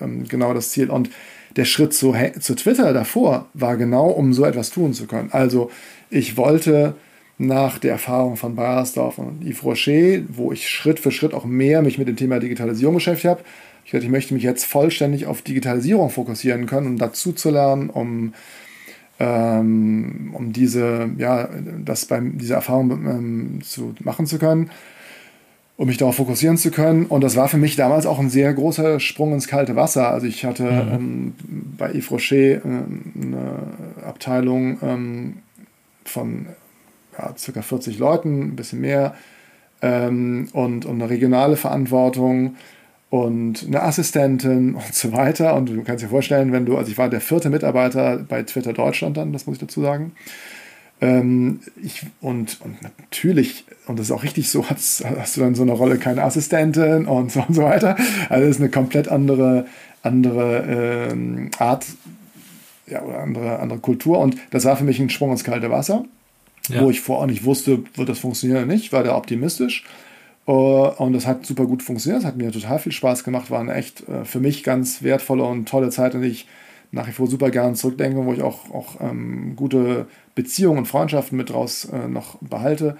ähm, genau das Ziel. Und der Schritt zu, zu Twitter davor war genau, um so etwas tun zu können. Also ich wollte nach der Erfahrung von Bayersdorf und Yves Rocher, wo ich Schritt für Schritt auch mehr mich mit dem Thema Digitalisierung beschäftigt habe, ich dachte, ich möchte mich jetzt vollständig auf Digitalisierung fokussieren können, um dazu zu lernen, um, ähm, um diese, ja, das beim, diese Erfahrung ähm, zu machen zu können um mich darauf fokussieren zu können. Und das war für mich damals auch ein sehr großer Sprung ins kalte Wasser. Also ich hatte mhm. ähm, bei Yves Rocher äh, eine Abteilung ähm, von ja, circa 40 Leuten, ein bisschen mehr, ähm, und, und eine regionale Verantwortung und eine Assistentin und so weiter. Und du kannst dir vorstellen, wenn du, also ich war der vierte Mitarbeiter bei Twitter Deutschland dann, das muss ich dazu sagen. Ähm, ich, und, und natürlich, und das ist auch richtig so, hast, hast du dann so eine Rolle keine Assistentin und so und so weiter. Also das ist eine komplett andere, andere ähm, Art ja, oder andere, andere Kultur. Und das war für mich ein Sprung ins kalte Wasser, ja. wo ich vorher auch nicht wusste, wird das funktionieren oder nicht, war da optimistisch. Uh, und das hat super gut funktioniert, es hat mir total viel Spaß gemacht, war eine echt uh, für mich ganz wertvolle und tolle Zeit, an die ich nach wie vor super gern zurückdenke, wo ich auch, auch ähm, gute Beziehungen und Freundschaften mit draus äh, noch behalte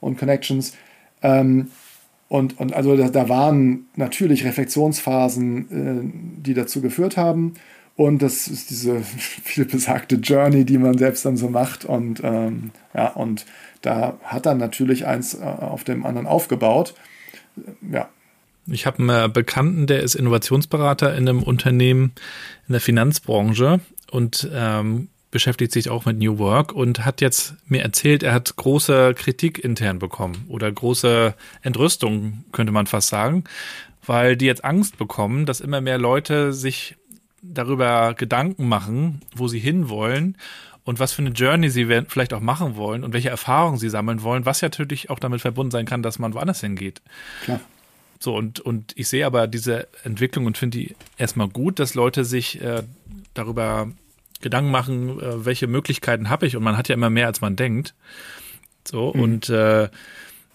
und Connections. Ähm, und, und also da, da, waren natürlich Reflexionsphasen, äh, die dazu geführt haben. Und das ist diese viel besagte Journey, die man selbst dann so macht. Und ähm, ja, und da hat dann natürlich eins äh, auf dem anderen aufgebaut. Ja. Ich habe einen Bekannten, der ist Innovationsberater in einem Unternehmen in der Finanzbranche und ähm, beschäftigt sich auch mit New Work und hat jetzt mir erzählt, er hat große Kritik intern bekommen oder große Entrüstung, könnte man fast sagen, weil die jetzt Angst bekommen, dass immer mehr Leute sich darüber Gedanken machen, wo sie hinwollen und was für eine Journey sie vielleicht auch machen wollen und welche Erfahrungen sie sammeln wollen, was ja natürlich auch damit verbunden sein kann, dass man woanders hingeht. Klar. So, und, und ich sehe aber diese Entwicklung und finde die erstmal gut, dass Leute sich äh, darüber Gedanken machen, äh, welche Möglichkeiten habe ich und man hat ja immer mehr, als man denkt. So, mhm. und äh,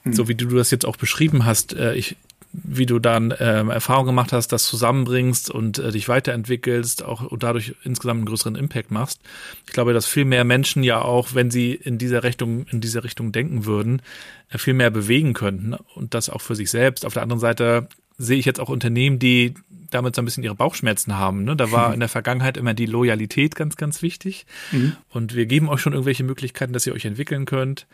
mhm. so wie du das jetzt auch beschrieben hast, äh, ich, wie du dann äh, Erfahrung gemacht hast, das zusammenbringst und äh, dich weiterentwickelst, auch und dadurch insgesamt einen größeren Impact machst. Ich glaube, dass viel mehr Menschen ja auch, wenn sie in dieser Richtung, in dieser Richtung denken würden, äh, viel mehr bewegen könnten und das auch für sich selbst. Auf der anderen Seite sehe ich jetzt auch Unternehmen, die damit so ein bisschen ihre Bauchschmerzen haben. Ne? Da war in der Vergangenheit immer die Loyalität ganz, ganz wichtig. Mhm. Und wir geben euch schon irgendwelche Möglichkeiten, dass ihr euch entwickeln könnt.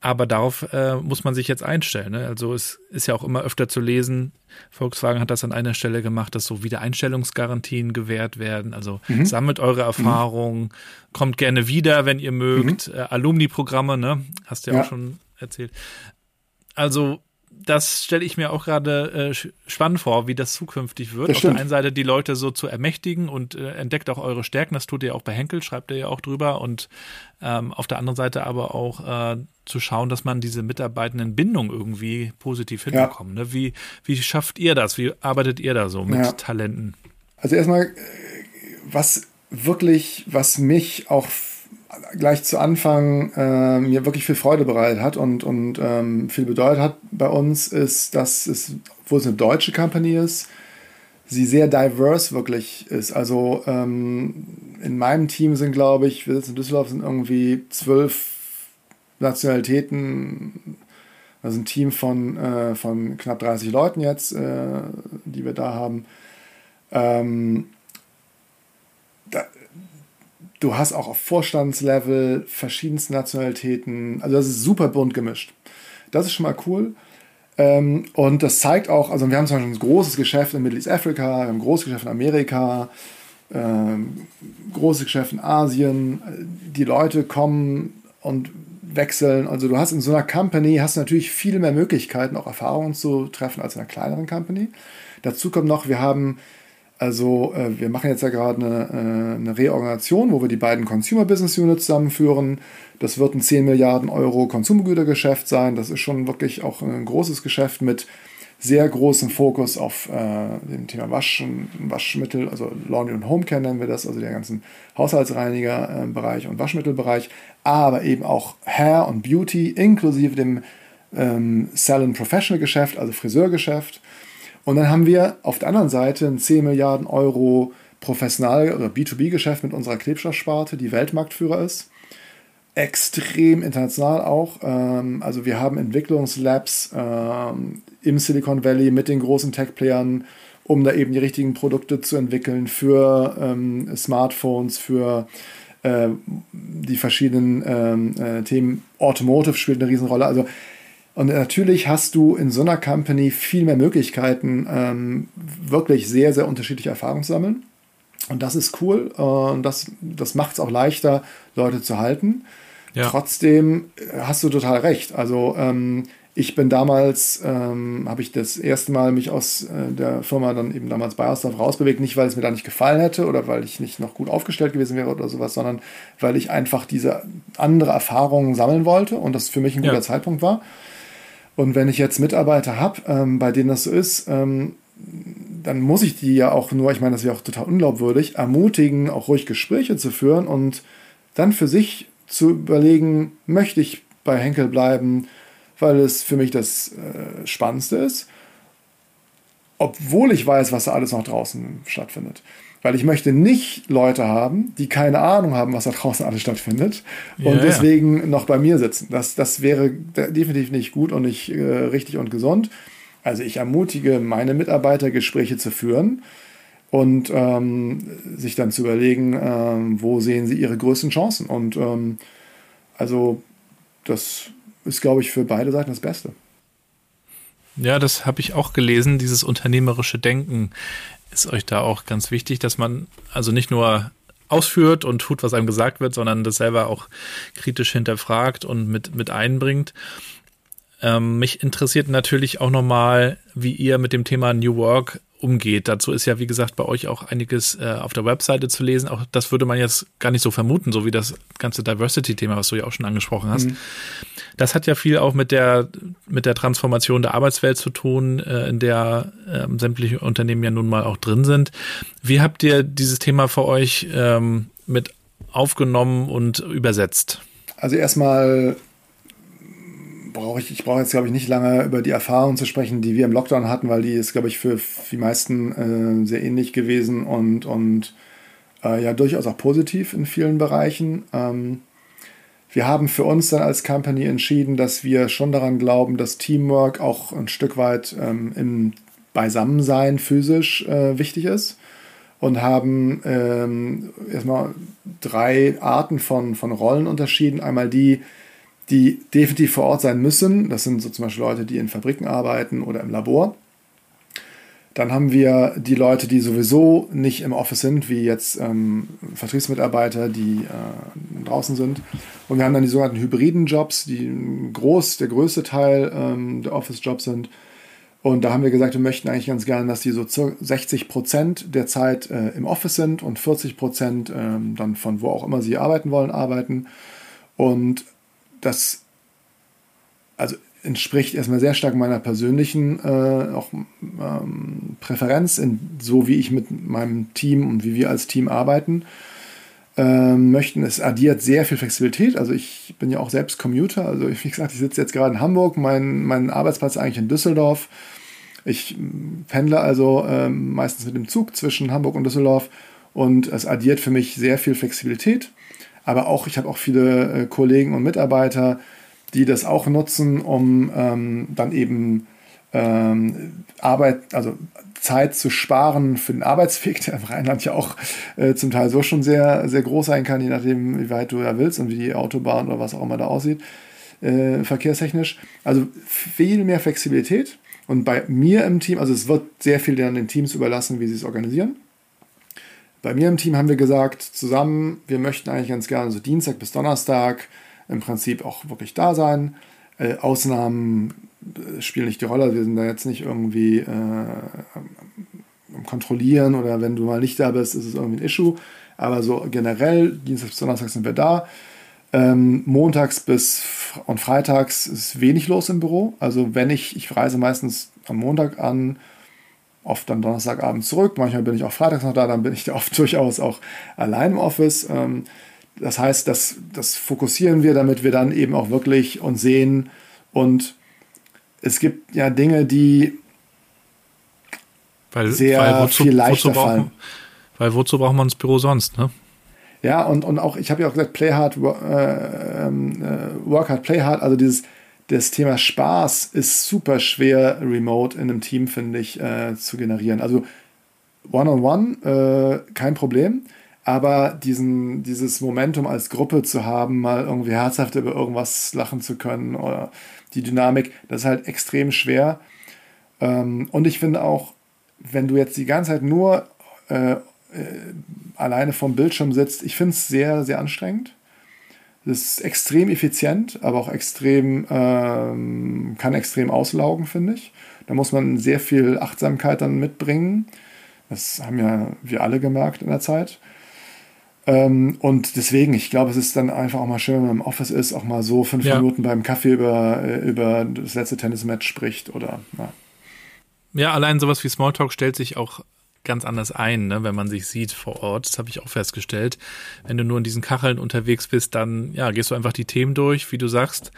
Aber darauf äh, muss man sich jetzt einstellen. Ne? Also es ist ja auch immer öfter zu lesen, Volkswagen hat das an einer Stelle gemacht, dass so Wiedereinstellungsgarantien gewährt werden. Also mhm. sammelt eure Erfahrungen, mhm. kommt gerne wieder, wenn ihr mögt. Mhm. Äh, Alumni-Programme, ne? Hast du ja, ja auch schon erzählt. Also das stelle ich mir auch gerade äh, spannend vor, wie das zukünftig wird. Das Auf der einen Seite die Leute so zu ermächtigen und äh, entdeckt auch eure Stärken. Das tut ihr auch bei Henkel, schreibt ihr ja auch drüber. Und ähm, auf der anderen Seite aber auch äh, zu schauen, dass man diese mitarbeitenden Bindung irgendwie positiv hinbekommt. Ja. Ne? Wie, wie schafft ihr das? Wie arbeitet ihr da so mit ja. Talenten? Also erstmal, äh, was wirklich, was mich auch gleich zu Anfang äh, mir wirklich viel Freude bereitet hat und, und ähm, viel bedeutet hat bei uns, ist, dass es, wo es eine deutsche Company ist, sie sehr diverse wirklich ist. Also ähm, in meinem Team sind, glaube ich, wir sitzen in Düsseldorf, sind irgendwie zwölf Nationalitäten, also ein Team von, äh, von knapp 30 Leuten jetzt, äh, die wir da haben. Ähm, du hast auch auf Vorstandslevel verschiedenste Nationalitäten. Also das ist super bunt gemischt. Das ist schon mal cool. Ähm, und das zeigt auch, also wir haben zum Beispiel ein großes Geschäft in Middle East Africa, wir haben ein großes Geschäft in Amerika, ähm, großes Geschäft in Asien. Die Leute kommen und wechseln. Also du hast in so einer Company hast natürlich viel mehr Möglichkeiten, auch Erfahrungen zu treffen als in einer kleineren Company. Dazu kommt noch, wir haben also äh, wir machen jetzt ja gerade eine, äh, eine, Reorganisation, wo wir die beiden Consumer Business Units zusammenführen. Das wird ein 10 Milliarden Euro Konsumgütergeschäft sein. Das ist schon wirklich auch ein großes Geschäft mit sehr großem Fokus auf äh, dem Thema Waschen, Waschmittel, also Laundry und Home Care nennen wir das, also der ganzen Haushaltsreiniger-Bereich und Waschmittelbereich, aber eben auch Hair und Beauty inklusive dem ähm, Salon Professional Geschäft, also Friseurgeschäft und dann haben wir auf der anderen Seite ein 10 Milliarden Euro Professional- oder B2B-Geschäft mit unserer Klebstoffsparte, die Weltmarktführer ist. Extrem international auch. Ähm, also wir haben Entwicklungslabs ähm, im Silicon Valley mit den großen Tech-Playern, um da eben die richtigen Produkte zu entwickeln für ähm, Smartphones, für äh, die verschiedenen äh, Themen. Automotive spielt eine Riesenrolle. Also und natürlich hast du in so einer Company viel mehr Möglichkeiten, ähm, wirklich sehr, sehr unterschiedliche Erfahrungen zu sammeln. Und das ist cool. Und das, das macht es auch leichter, Leute zu halten. Ja. Trotzdem äh, hast du total recht. Also ähm, ich bin damals, ähm, habe ich das erste Mal mich aus äh, der Firma dann eben damals bei Ausdorf rausbewegt, nicht weil es mir da nicht gefallen hätte oder weil ich nicht noch gut aufgestellt gewesen wäre oder sowas, sondern weil ich einfach diese andere Erfahrungen sammeln wollte und das für mich ein guter ja. Zeitpunkt war. Und wenn ich jetzt Mitarbeiter habe, ähm, bei denen das so ist, ähm, dann muss ich die ja auch nur, ich meine, das wäre auch total unglaubwürdig, ermutigen, auch ruhig Gespräche zu führen und dann für sich zu überlegen, möchte ich bei Henkel bleiben, weil es für mich das äh, Spannendste ist, obwohl ich weiß, was da alles noch draußen stattfindet. Weil ich möchte nicht Leute haben, die keine Ahnung haben, was da draußen alles stattfindet und ja, deswegen noch bei mir sitzen. Das, das wäre definitiv nicht gut und nicht äh, richtig und gesund. Also ich ermutige meine Mitarbeiter, Gespräche zu führen und ähm, sich dann zu überlegen, ähm, wo sehen sie ihre größten Chancen. Und ähm, also das ist, glaube ich, für beide Seiten das Beste. Ja, das habe ich auch gelesen. Dieses unternehmerische Denken ist euch da auch ganz wichtig, dass man also nicht nur ausführt und tut, was einem gesagt wird, sondern das selber auch kritisch hinterfragt und mit, mit einbringt. Ähm, mich interessiert natürlich auch nochmal, wie ihr mit dem Thema New Work umgeht. Dazu ist ja, wie gesagt, bei euch auch einiges äh, auf der Webseite zu lesen. Auch das würde man jetzt gar nicht so vermuten, so wie das ganze Diversity-Thema, was du ja auch schon angesprochen hast. Mhm. Das hat ja viel auch mit der, mit der Transformation der Arbeitswelt zu tun, äh, in der äh, sämtliche Unternehmen ja nun mal auch drin sind. Wie habt ihr dieses Thema für euch ähm, mit aufgenommen und übersetzt? Also erstmal brauche ich, ich brauche jetzt, glaube ich, nicht lange über die Erfahrung zu sprechen, die wir im Lockdown hatten, weil die ist, glaube ich, für die meisten äh, sehr ähnlich gewesen und, und äh, ja durchaus auch positiv in vielen Bereichen. Ähm, wir haben für uns dann als Company entschieden, dass wir schon daran glauben, dass Teamwork auch ein Stück weit ähm, im Beisammensein physisch äh, wichtig ist und haben ähm, erstmal drei Arten von, von Rollen unterschieden. Einmal die, die definitiv vor Ort sein müssen. Das sind so zum Beispiel Leute, die in Fabriken arbeiten oder im Labor. Dann haben wir die Leute, die sowieso nicht im Office sind, wie jetzt ähm, Vertriebsmitarbeiter, die äh, draußen sind. Und wir haben dann die sogenannten hybriden Jobs, die groß, der größte Teil ähm, der Office-Jobs sind. Und da haben wir gesagt, wir möchten eigentlich ganz gerne, dass die so 60 Prozent der Zeit äh, im Office sind und 40 Prozent ähm, dann von wo auch immer sie arbeiten wollen, arbeiten. Und das also entspricht erstmal sehr stark meiner persönlichen äh, auch, ähm, Präferenz, in, so wie ich mit meinem Team und wie wir als Team arbeiten ähm, möchten. Es addiert sehr viel Flexibilität. Also ich bin ja auch selbst Commuter. Also wie gesagt, ich sitze jetzt gerade in Hamburg, mein, mein Arbeitsplatz ist eigentlich in Düsseldorf. Ich pendle also ähm, meistens mit dem Zug zwischen Hamburg und Düsseldorf und es addiert für mich sehr viel Flexibilität aber auch, ich habe auch viele äh, Kollegen und Mitarbeiter, die das auch nutzen, um ähm, dann eben ähm, Arbeit, also Zeit zu sparen für den Arbeitsweg, der im Rheinland ja auch äh, zum Teil so schon sehr, sehr groß sein kann, je nachdem, wie weit du da willst und wie die Autobahn oder was auch immer da aussieht, äh, verkehrstechnisch. Also viel mehr Flexibilität. Und bei mir im Team, also es wird sehr viel dann den Teams überlassen, wie sie es organisieren. Bei mir im Team haben wir gesagt, zusammen, wir möchten eigentlich ganz gerne so Dienstag bis Donnerstag im Prinzip auch wirklich da sein. Äh, Ausnahmen äh, spielen nicht die Rolle. Wir sind da jetzt nicht irgendwie äh, kontrollieren oder wenn du mal nicht da bist, ist es irgendwie ein Issue. Aber so generell, Dienstag bis Donnerstag sind wir da. Ähm, montags bis und freitags ist wenig los im Büro. Also wenn ich, ich reise meistens am Montag an, oft dann Donnerstagabend zurück. Manchmal bin ich auch freitags noch da, dann bin ich da oft durchaus auch allein im Office. Ähm, das heißt, das, das fokussieren wir, damit wir dann eben auch wirklich uns sehen. Und es gibt ja Dinge, die weil, sehr weil wozu, viel leichter wozu fallen. Weil wozu braucht man das Büro sonst, ne? Ja, und, und auch, ich habe ja auch gesagt, Play hard, äh, ähm, äh, work hard, play hard, also dieses das Thema Spaß ist super schwer remote in einem Team, finde ich, äh, zu generieren. Also One-on-One, -on -one, äh, kein Problem. Aber diesen, dieses Momentum als Gruppe zu haben, mal irgendwie herzhaft über irgendwas lachen zu können oder die Dynamik, das ist halt extrem schwer. Ähm, und ich finde auch, wenn du jetzt die ganze Zeit nur äh, äh, alleine vom Bildschirm sitzt, ich finde es sehr, sehr anstrengend. Das ist extrem effizient, aber auch extrem, ähm, kann extrem auslaugen, finde ich. Da muss man sehr viel Achtsamkeit dann mitbringen. Das haben ja wir alle gemerkt in der Zeit. Ähm, und deswegen, ich glaube, es ist dann einfach auch mal schön, wenn man im Office ist, auch mal so fünf ja. Minuten beim Kaffee über, äh, über das letzte Tennismatch spricht oder ja. Ja, allein sowas wie Smalltalk stellt sich auch ganz anders ein, ne, wenn man sich sieht vor Ort. Das habe ich auch festgestellt. Wenn du nur in diesen Kacheln unterwegs bist, dann ja, gehst du einfach die Themen durch, wie du sagst.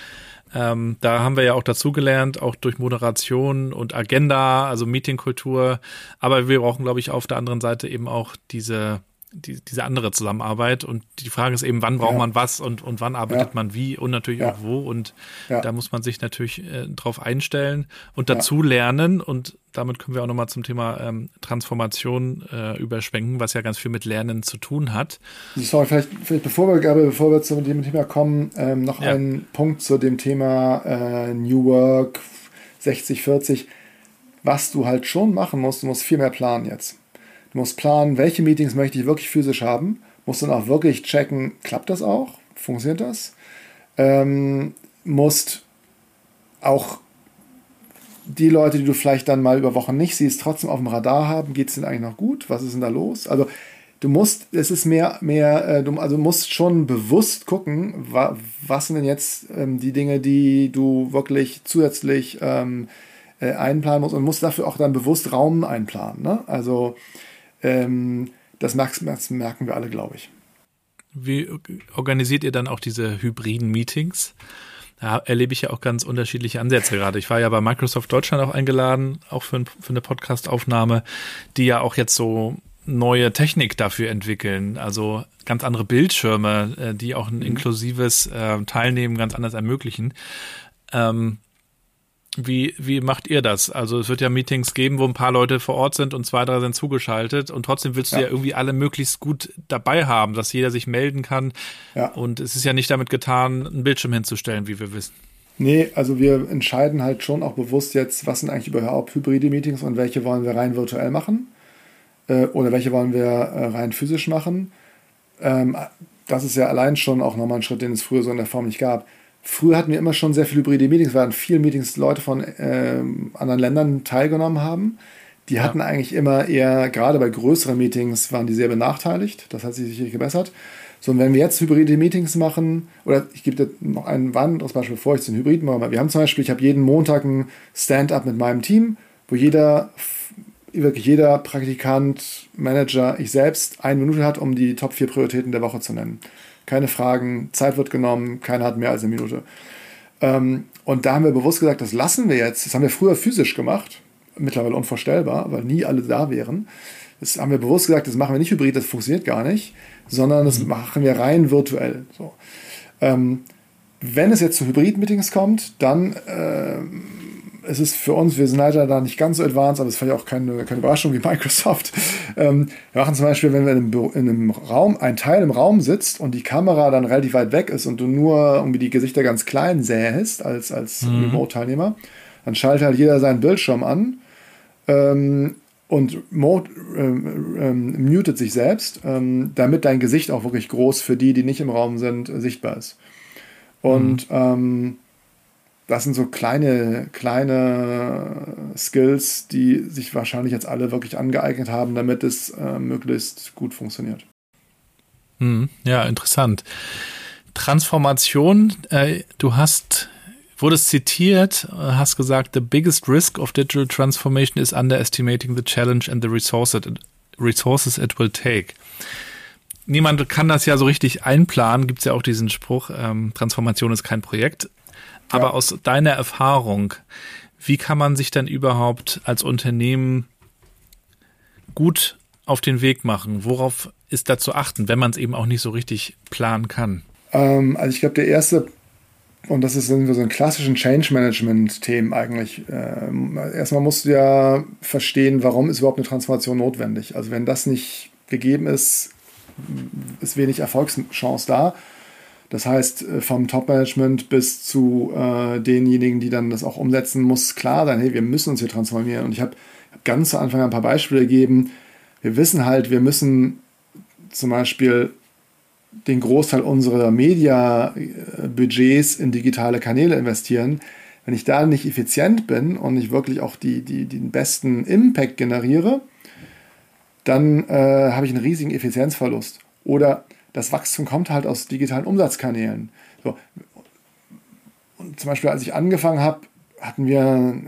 Ähm, da haben wir ja auch dazugelernt, auch durch Moderation und Agenda, also Meetingkultur. Aber wir brauchen, glaube ich, auf der anderen Seite eben auch diese die, diese andere Zusammenarbeit. Und die Frage ist eben, wann braucht ja. man was und, und wann arbeitet ja. man wie und natürlich ja. auch wo. Und da muss man sich natürlich äh, drauf einstellen und dazu lernen. Und damit können wir auch nochmal zum Thema ähm, Transformation äh, überschwenken, was ja ganz viel mit Lernen zu tun hat. Sorry, vielleicht, vielleicht bevor wir, Gabe, bevor wir zu dem Thema kommen, ähm, noch ein Punkt zu dem Thema äh, New Work 60, 40. Was du halt schon machen musst, du musst viel mehr planen jetzt. Du musst planen, welche Meetings möchte ich wirklich physisch haben. Musst dann auch wirklich checken, klappt das auch? Funktioniert das? Ähm, musst auch die Leute, die du vielleicht dann mal über Wochen nicht siehst, trotzdem auf dem Radar haben. Geht es denn eigentlich noch gut? Was ist denn da los? Also du musst, es ist mehr, mehr, äh, du, also musst schon bewusst gucken, wa, was sind denn jetzt ähm, die Dinge, die du wirklich zusätzlich ähm, äh, einplanen musst und musst dafür auch dann bewusst Raum einplanen. Ne? Also ähm, das, das merken wir alle, glaube ich. Wie organisiert ihr dann auch diese hybriden Meetings? Da erlebe ich ja auch ganz unterschiedliche Ansätze gerade. Ich war ja bei Microsoft Deutschland auch eingeladen, auch für, für eine Podcast-Aufnahme, die ja auch jetzt so neue Technik dafür entwickeln. Also ganz andere Bildschirme, äh, die auch ein mhm. inklusives äh, Teilnehmen ganz anders ermöglichen. Ähm, wie, wie macht ihr das? Also es wird ja Meetings geben, wo ein paar Leute vor Ort sind und zwei, drei sind zugeschaltet und trotzdem willst du ja, ja irgendwie alle möglichst gut dabei haben, dass jeder sich melden kann. Ja. Und es ist ja nicht damit getan, einen Bildschirm hinzustellen, wie wir wissen. Nee, also wir entscheiden halt schon auch bewusst jetzt, was sind eigentlich überhaupt hybride Meetings und welche wollen wir rein virtuell machen äh, oder welche wollen wir äh, rein physisch machen. Ähm, das ist ja allein schon auch nochmal ein Schritt, den es früher so in der Form nicht gab. Früher hatten wir immer schon sehr viele hybride Meetings, weil in vielen Meetings Leute von äh, anderen Ländern teilgenommen haben. Die hatten ja. eigentlich immer eher, gerade bei größeren Meetings, waren die sehr benachteiligt. Das hat sich sicherlich gebessert. So, und wenn wir jetzt hybride Meetings machen, oder ich gebe dir noch ein anderes Beispiel, bevor ich zu den Hybriden mache. Wir haben zum Beispiel, ich habe jeden Montag ein Stand-up mit meinem Team, wo jeder, wirklich jeder Praktikant, Manager, ich selbst eine Minute hat, um die Top 4 Prioritäten der Woche zu nennen keine Fragen, Zeit wird genommen, keiner hat mehr als eine Minute. Ähm, und da haben wir bewusst gesagt, das lassen wir jetzt. Das haben wir früher physisch gemacht, mittlerweile unvorstellbar, weil nie alle da wären. Das haben wir bewusst gesagt, das machen wir nicht hybrid, das funktioniert gar nicht, sondern das mhm. machen wir rein virtuell. So. Ähm, wenn es jetzt zu Hybrid-Meetings kommt, dann ähm, es ist für uns, wir sind leider da nicht ganz so advanced, aber es ist vielleicht auch keine, keine Überraschung wie Microsoft. Ähm, wir machen zum Beispiel, wenn wir in einem, in einem, Raum, ein Teil im Raum sitzt und die Kamera dann relativ weit weg ist und du nur irgendwie die Gesichter ganz klein sähst als, als mhm. Remote-Teilnehmer, dann schaltet halt jeder seinen Bildschirm an ähm, und mode, ähm, ähm, mutet sich selbst, ähm, damit dein Gesicht auch wirklich groß für die, die nicht im Raum sind, sichtbar ist. Und mhm das sind so kleine, kleine Skills, die sich wahrscheinlich jetzt alle wirklich angeeignet haben, damit es äh, möglichst gut funktioniert. Hm, ja, interessant. Transformation, äh, du hast, wurdest zitiert, äh, hast gesagt, the biggest risk of digital transformation is underestimating the challenge and the resources it, resources it will take. Niemand kann das ja so richtig einplanen, gibt es ja auch diesen Spruch, ähm, Transformation ist kein Projekt. Aber aus deiner Erfahrung, wie kann man sich denn überhaupt als Unternehmen gut auf den Weg machen? Worauf ist da zu achten, wenn man es eben auch nicht so richtig planen kann? Ähm, also ich glaube, der erste, und das ist so ein klassischen Change Management-Themen eigentlich. Ähm, erstmal musst du ja verstehen, warum ist überhaupt eine Transformation notwendig. Also wenn das nicht gegeben ist, ist wenig Erfolgschance da. Das heißt, äh, vom Top-Management bis zu äh, denjenigen, die dann das auch umsetzen, muss klar sein, hey, wir müssen uns hier transformieren. Und ich habe hab ganz zu Anfang ein paar Beispiele gegeben. Wir wissen halt, wir müssen zum Beispiel den Großteil unserer Media-Budgets in digitale Kanäle investieren. Wenn ich da nicht effizient bin und nicht wirklich auch die, die, den besten Impact generiere, dann äh, habe ich einen riesigen Effizienzverlust. Oder das Wachstum kommt halt aus digitalen Umsatzkanälen. So. Und zum Beispiel, als ich angefangen habe, hatten wir,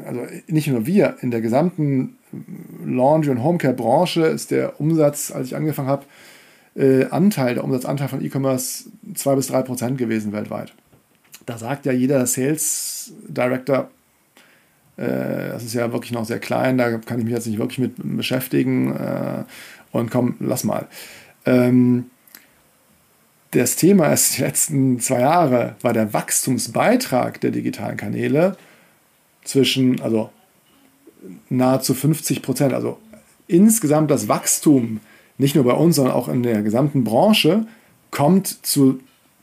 also nicht nur wir, in der gesamten Laundry- und Homecare-Branche ist der Umsatz, als ich angefangen habe, äh, Anteil, der Umsatzanteil von E-Commerce 2 bis 3 Prozent gewesen weltweit. Da sagt ja jeder Sales Director, äh, das ist ja wirklich noch sehr klein, da kann ich mich jetzt nicht wirklich mit beschäftigen äh, und komm, lass mal. Ähm, das Thema ist, die letzten zwei Jahre war der Wachstumsbeitrag der digitalen Kanäle zwischen, also nahezu 50 Prozent. Also insgesamt das Wachstum, nicht nur bei uns, sondern auch in der gesamten Branche, kommt zu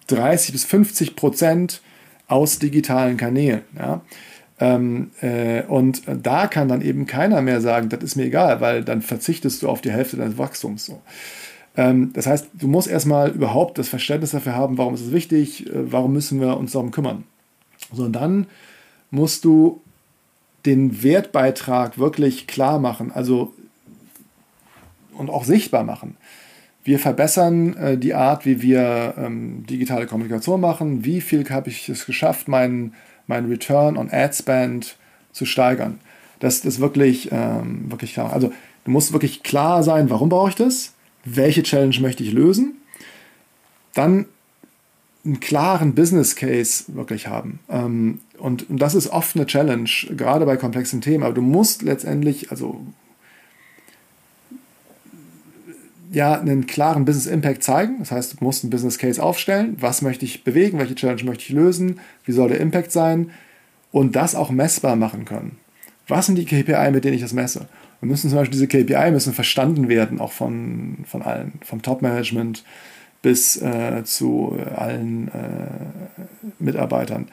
30 bis 50 Prozent aus digitalen Kanälen. Ja? Ähm, äh, und da kann dann eben keiner mehr sagen, das ist mir egal, weil dann verzichtest du auf die Hälfte deines Wachstums. So. Ähm, das heißt, du musst erstmal überhaupt das Verständnis dafür haben, warum ist es wichtig, äh, warum müssen wir uns darum kümmern. So, und dann musst du den Wertbeitrag wirklich klar machen, also und auch sichtbar machen. Wir verbessern äh, die Art, wie wir ähm, digitale Kommunikation machen. Wie viel habe ich es geschafft, meinen mein Return on Ad Spend zu steigern? Das ist wirklich, ähm, wirklich klar. Also du musst wirklich klar sein, warum brauche ich das? Welche Challenge möchte ich lösen, dann einen klaren Business Case wirklich haben. Ähm, und, das ist oft eine Challenge, gerade bei komplexen Themen. Aber du musst letztendlich, also ja, einen klaren Business Impact zeigen. Das heißt, du musst einen Business Case aufstellen. Was möchte ich bewegen? Welche Challenge möchte ich lösen? Wie soll der Impact sein? Und das auch messbar machen können. Was sind die KPI, mit denen ich das messe? Wir müssen zum Beispiel diese KPI müssen verstanden werden, auch von, von allen, vom Top-Management bis äh, zu allen äh, Mitarbeitern,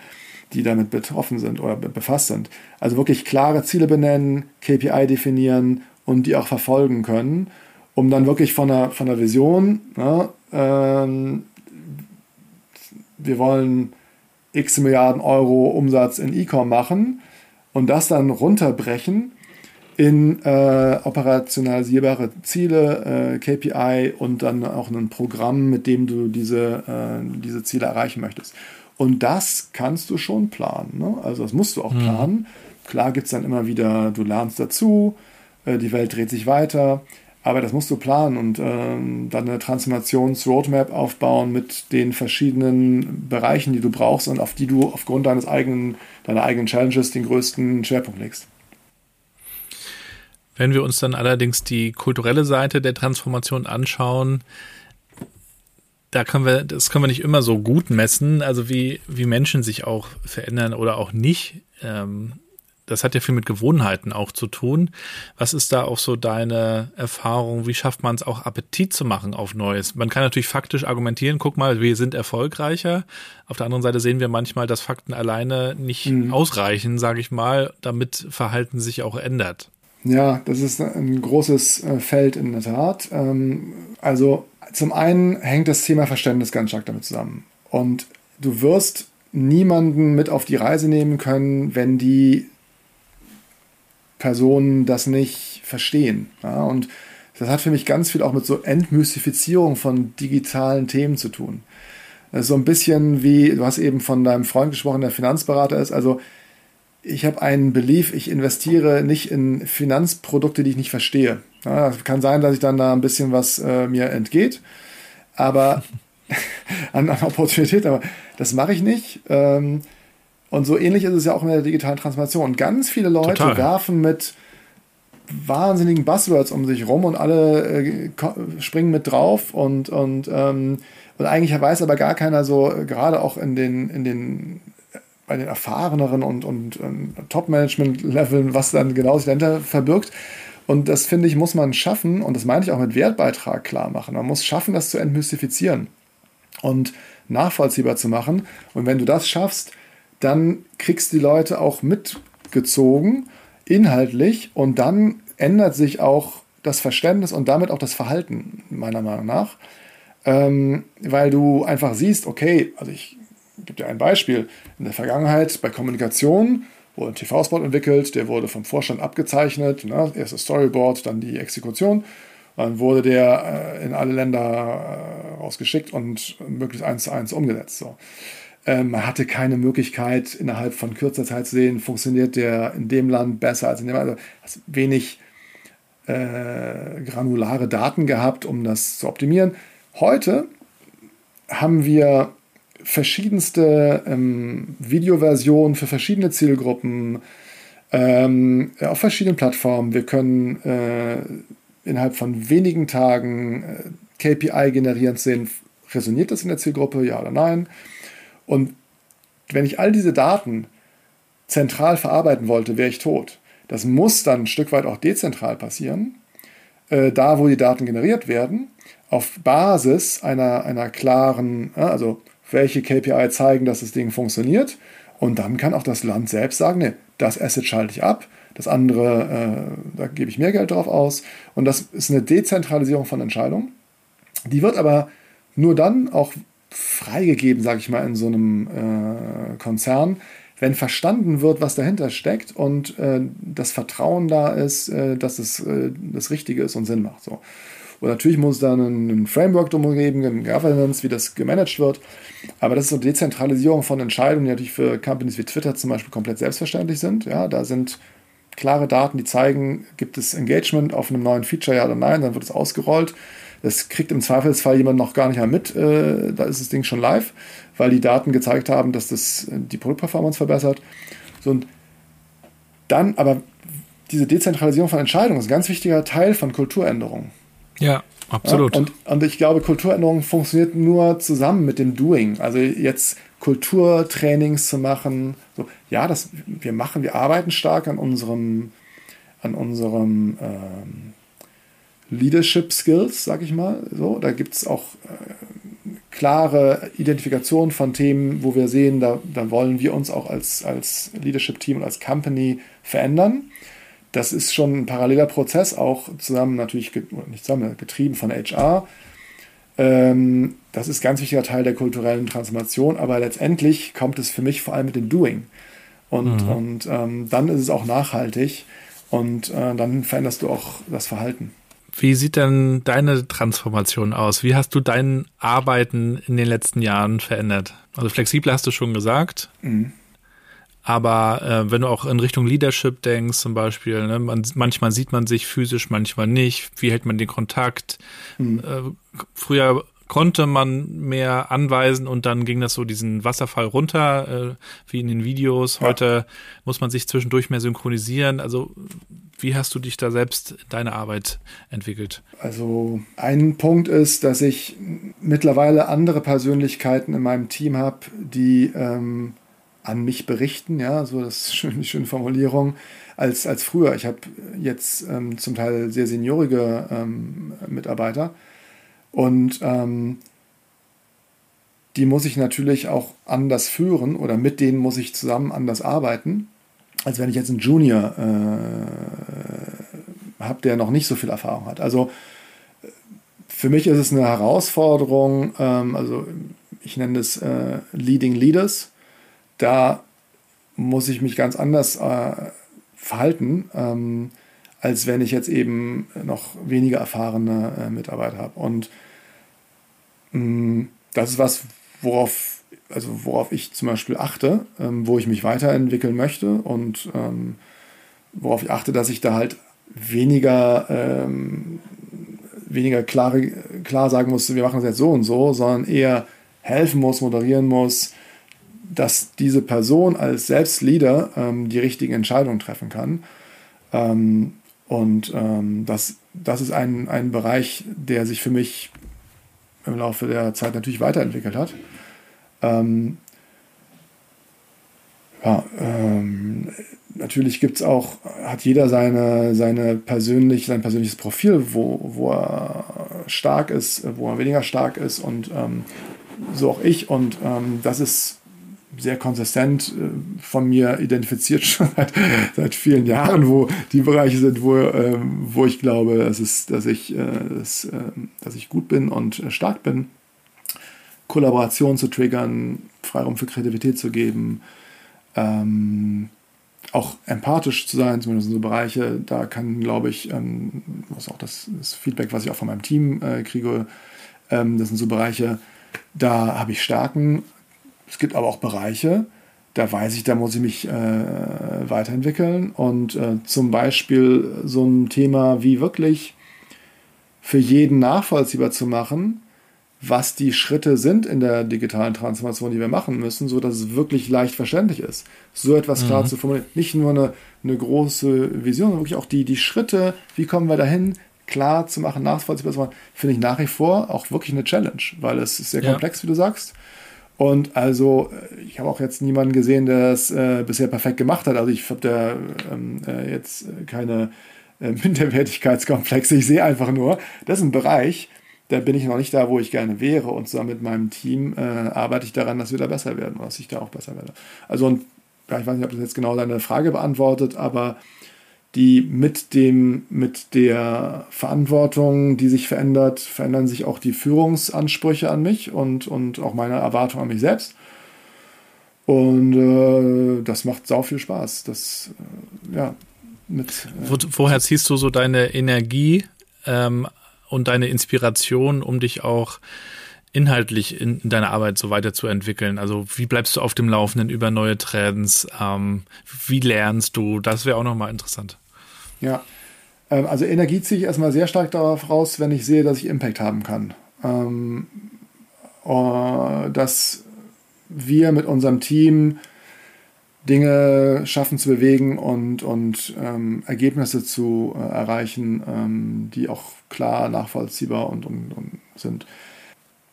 die damit betroffen sind oder befasst sind. Also wirklich klare Ziele benennen, KPI definieren und die auch verfolgen können, um dann wirklich von der, von der Vision, ne, ähm, wir wollen x Milliarden Euro Umsatz in E-Com machen und das dann runterbrechen in äh, operationalisierbare Ziele, äh, KPI und dann auch ein Programm, mit dem du diese, äh, diese Ziele erreichen möchtest. Und das kannst du schon planen. Ne? Also das musst du auch mhm. planen. Klar gibt es dann immer wieder, du lernst dazu, äh, die Welt dreht sich weiter, aber das musst du planen und ähm, dann eine Transformations-Roadmap aufbauen mit den verschiedenen Bereichen, die du brauchst und auf die du aufgrund deines eigenen, deiner eigenen Challenges den größten Schwerpunkt legst. Wenn wir uns dann allerdings die kulturelle Seite der Transformation anschauen, da können wir, das können wir nicht immer so gut messen, also wie, wie Menschen sich auch verändern oder auch nicht. Ähm, das hat ja viel mit Gewohnheiten auch zu tun. Was ist da auch so deine Erfahrung? Wie schafft man es auch Appetit zu machen auf Neues? Man kann natürlich faktisch argumentieren, guck mal, wir sind erfolgreicher. Auf der anderen Seite sehen wir manchmal, dass Fakten alleine nicht mhm. ausreichen, sage ich mal, damit Verhalten sich auch ändert. Ja, das ist ein großes äh, Feld in der Tat. Ähm, also zum einen hängt das Thema Verständnis ganz stark damit zusammen. Und du wirst niemanden mit auf die Reise nehmen können, wenn die Personen das nicht verstehen. Ja, und das hat für mich ganz viel auch mit so Entmystifizierung von digitalen Themen zu tun. so ein bisschen wie, du hast eben von deinem Freund gesprochen, der Finanzberater ist. Also ich habe einen Belief, ich investiere nicht in Finanzprodukte, die ich nicht verstehe. Ja, kann sein, dass ich dann da ein bisschen was äh, mir entgeht, aber an, an Opportunität, aber das mache ich nicht. Ähm, und so ähnlich ist es ja auch in der digitalen Transformation. Ganz viele Leute Total. werfen mit wahnsinnigen Buzzwords um sich rum und alle äh, springen mit drauf und, und, ähm, und eigentlich weiß aber gar keiner so, gerade auch in den, in den bei den erfahreneren und, und, und Top-Management-Leveln, was dann genau sich dahinter verbirgt. Und das finde ich, muss man schaffen, und das meine ich auch mit Wertbeitrag klar machen. Man muss schaffen, das zu entmystifizieren und nachvollziehbar zu machen. Und wenn du das schaffst, dann kriegst du die Leute auch mitgezogen, inhaltlich, und dann ändert sich auch das Verständnis und damit auch das Verhalten, meiner Meinung nach. Ähm, weil du einfach siehst, okay, also ich gebe dir ein Beispiel. In der Vergangenheit bei Kommunikation wurde ein TV-Spot entwickelt, der wurde vom Vorstand abgezeichnet. Ne? Erst das Storyboard, dann die Exekution. Dann wurde der äh, in alle Länder äh, rausgeschickt und möglichst eins zu eins umgesetzt. So. Ähm, man hatte keine Möglichkeit, innerhalb von kürzer Zeit zu sehen, funktioniert der in dem Land besser als in dem Land. Also wenig äh, granulare Daten gehabt, um das zu optimieren. Heute haben wir verschiedenste ähm, Videoversionen für verschiedene Zielgruppen ähm, auf verschiedenen Plattformen. Wir können äh, innerhalb von wenigen Tagen äh, KPI generierend sehen, resoniert das in der Zielgruppe, ja oder nein. Und wenn ich all diese Daten zentral verarbeiten wollte, wäre ich tot. Das muss dann ein Stück weit auch dezentral passieren, äh, da wo die Daten generiert werden, auf Basis einer, einer klaren, äh, also welche KPI zeigen, dass das Ding funktioniert. Und dann kann auch das Land selbst sagen, nee, das Asset schalte ich ab, das andere, äh, da gebe ich mehr Geld drauf aus. Und das ist eine Dezentralisierung von Entscheidungen. Die wird aber nur dann auch freigegeben, sage ich mal, in so einem äh, Konzern, wenn verstanden wird, was dahinter steckt und äh, das Vertrauen da ist, äh, dass es äh, das Richtige ist und Sinn macht. So. Und natürlich muss es da ein, Framework drum geben, ein Governance, wie das gemanagt wird. Aber das ist so eine Dezentralisierung von Entscheidungen, die natürlich für Companies wie Twitter zum Beispiel komplett selbstverständlich sind. Ja, da sind klare Daten, die zeigen, gibt es Engagement auf einem neuen Feature, ja oder nein, dann wird es ausgerollt. Das kriegt im Zweifelsfall jemand noch gar nicht mehr mit. Äh, da ist das Ding schon live, weil die Daten gezeigt haben, dass das äh, die Produktperformance verbessert. So, und dann aber diese Dezentralisierung von Entscheidungen ist ein ganz wichtiger Teil von Kulturänderungen. Ja, absolut. Ja, und, und ich glaube, Kulturänderung funktioniert nur zusammen mit dem Doing. Also jetzt Kulturtrainings zu machen. So, ja, das, wir machen, wir arbeiten stark an unserem, an unserem ähm, Leadership Skills, sag ich mal. So, da gibt es auch äh, klare Identifikation von Themen, wo wir sehen, da, da wollen wir uns auch als, als Leadership-Team und als Company verändern. Das ist schon ein paralleler Prozess, auch zusammen natürlich, nicht zusammen, getrieben von HR. Ähm, das ist ein ganz wichtiger Teil der kulturellen Transformation, aber letztendlich kommt es für mich vor allem mit dem Doing. Und, mhm. und ähm, dann ist es auch nachhaltig und äh, dann veränderst du auch das Verhalten. Wie sieht denn deine Transformation aus? Wie hast du dein Arbeiten in den letzten Jahren verändert? Also flexibel hast du schon gesagt. Mhm. Aber äh, wenn du auch in Richtung Leadership denkst, zum Beispiel, ne, man, manchmal sieht man sich physisch, manchmal nicht. Wie hält man den Kontakt? Mhm. Äh, früher konnte man mehr anweisen und dann ging das so diesen Wasserfall runter, äh, wie in den Videos. Heute ja. muss man sich zwischendurch mehr synchronisieren. Also wie hast du dich da selbst deine Arbeit entwickelt? Also ein Punkt ist, dass ich mittlerweile andere Persönlichkeiten in meinem Team habe, die ähm, an mich berichten, ja, so das ist die schöne Formulierung, als, als früher. Ich habe jetzt ähm, zum Teil sehr seniorige ähm, Mitarbeiter und ähm, die muss ich natürlich auch anders führen oder mit denen muss ich zusammen anders arbeiten, als wenn ich jetzt einen Junior äh, habe, der noch nicht so viel Erfahrung hat. Also für mich ist es eine Herausforderung, ähm, also ich nenne es äh, Leading Leaders. Da muss ich mich ganz anders äh, verhalten, ähm, als wenn ich jetzt eben noch weniger erfahrene äh, Mitarbeiter habe. Und Mm, das ist was, worauf, also worauf ich zum Beispiel achte, ähm, wo ich mich weiterentwickeln möchte und ähm, worauf ich achte, dass ich da halt weniger, ähm, weniger klar, klar sagen muss, wir machen es jetzt so und so, sondern eher helfen muss, moderieren muss, dass diese Person als Selbstleader ähm, die richtigen Entscheidungen treffen kann. Ähm, und ähm, das, das ist ein, ein Bereich, der sich für mich im Laufe der Zeit natürlich weiterentwickelt hat. Ähm, ja, ähm, natürlich gibt es auch, hat jeder seine, seine persönlich, sein persönliches Profil, wo, wo er stark ist, wo er weniger stark ist und ähm, so auch ich. Und ähm, das ist sehr konsistent äh, von mir identifiziert schon seit, seit vielen Jahren, wo die Bereiche sind, wo, äh, wo ich glaube, es ist, dass, ich, äh, dass, äh, dass ich gut bin und äh, stark bin. Kollaboration zu triggern, Freiraum für Kreativität zu geben, ähm, auch empathisch zu sein, zumindest in so Bereiche, da kann, glaube ich, ähm, was auch das, das, Feedback, was ich auch von meinem Team äh, kriege, ähm, das sind so Bereiche, da habe ich Stärken, es gibt aber auch Bereiche, da weiß ich, da muss ich mich äh, weiterentwickeln. Und äh, zum Beispiel so ein Thema wie wirklich für jeden nachvollziehbar zu machen, was die Schritte sind in der digitalen Transformation, die wir machen müssen, so dass es wirklich leicht verständlich ist. So etwas mhm. klar zu formulieren. Nicht nur eine, eine große Vision, sondern wirklich auch die, die Schritte, wie kommen wir dahin, klar zu machen, nachvollziehbar zu machen, finde ich nach wie vor auch wirklich eine Challenge, weil es ist sehr ja. komplex, wie du sagst. Und also, äh, ich habe auch jetzt niemanden gesehen, der es äh, bisher perfekt gemacht hat. Also ich habe da ähm, äh, jetzt keine äh, Minderwertigkeitskomplexe. Ich sehe einfach nur, das ist ein Bereich, da bin ich noch nicht da, wo ich gerne wäre. Und zusammen mit meinem Team äh, arbeite ich daran, dass wir da besser werden, dass ich da auch besser werde. Also, und, ja, ich weiß nicht, ob das jetzt genau deine Frage beantwortet, aber die mit dem, mit der Verantwortung, die sich verändert, verändern sich auch die Führungsansprüche an mich und, und auch meine Erwartungen an mich selbst. Und äh, das macht sau viel Spaß. Das, äh, ja, mit. Äh, Wo, woher ziehst du so deine Energie ähm, und deine Inspiration, um dich auch inhaltlich in, in deiner Arbeit so weiterzuentwickeln? Also wie bleibst du auf dem Laufenden über neue Trends? Ähm, wie lernst du? Das wäre auch nochmal interessant. Ja, ähm, also Energie ziehe ich erstmal sehr stark darauf raus, wenn ich sehe, dass ich Impact haben kann. Ähm, äh, dass wir mit unserem Team Dinge schaffen zu bewegen und, und ähm, Ergebnisse zu äh, erreichen, ähm, die auch klar nachvollziehbar und, und, und, sind.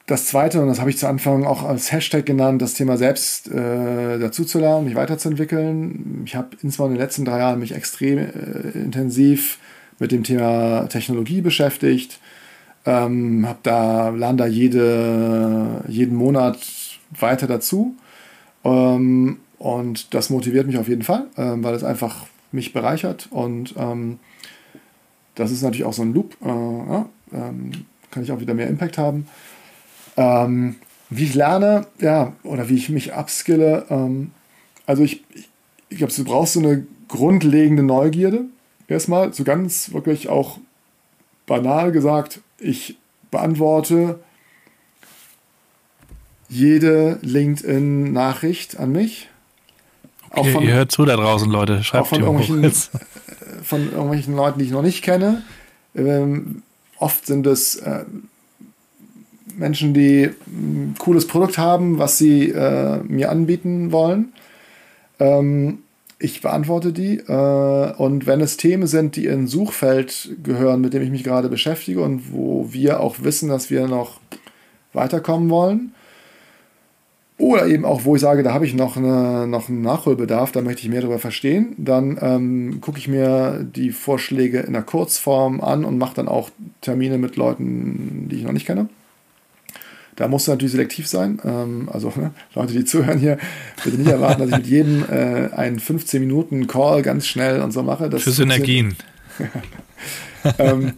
Das zweite, und das habe ich zu Anfang auch als Hashtag genannt, das Thema selbst äh, dazuzulernen, mich weiterzuentwickeln. Ich habe insbesondere in den letzten drei Jahren mich extrem äh, intensiv mit dem Thema Technologie beschäftigt. Ähm, habe da, lerne da jede, jeden Monat weiter dazu. Ähm, und das motiviert mich auf jeden Fall, ähm, weil es einfach mich bereichert. Und ähm, das ist natürlich auch so ein Loop. Äh, ja, ähm, kann ich auch wieder mehr Impact haben. Ähm, wie ich lerne, ja, oder wie ich mich upskille. Ähm, also ich, ich, ich glaube, du brauchst so eine grundlegende Neugierde. Erstmal, so ganz wirklich auch banal gesagt, ich beantworte jede LinkedIn-Nachricht an mich. Okay, von, ihr hört zu da draußen, Leute. Schreibt auch von irgendwelchen, äh, von irgendwelchen Leuten, die ich noch nicht kenne. Ähm, oft sind es äh, Menschen, die ein cooles Produkt haben, was sie äh, mir anbieten wollen. Ähm, ich beantworte die. Äh, und wenn es Themen sind, die in Suchfeld gehören, mit dem ich mich gerade beschäftige und wo wir auch wissen, dass wir noch weiterkommen wollen, oder eben auch, wo ich sage, da habe ich noch, eine, noch einen Nachholbedarf, da möchte ich mehr darüber verstehen. Dann ähm, gucke ich mir die Vorschläge in der Kurzform an und mache dann auch Termine mit Leuten, die ich noch nicht kenne. Da musst du natürlich selektiv sein. Ähm, also ne, Leute, die zuhören hier, bitte nicht erwarten, dass ich mit jedem äh, einen 15 Minuten Call ganz schnell und so mache. Das Für Synergien. ähm,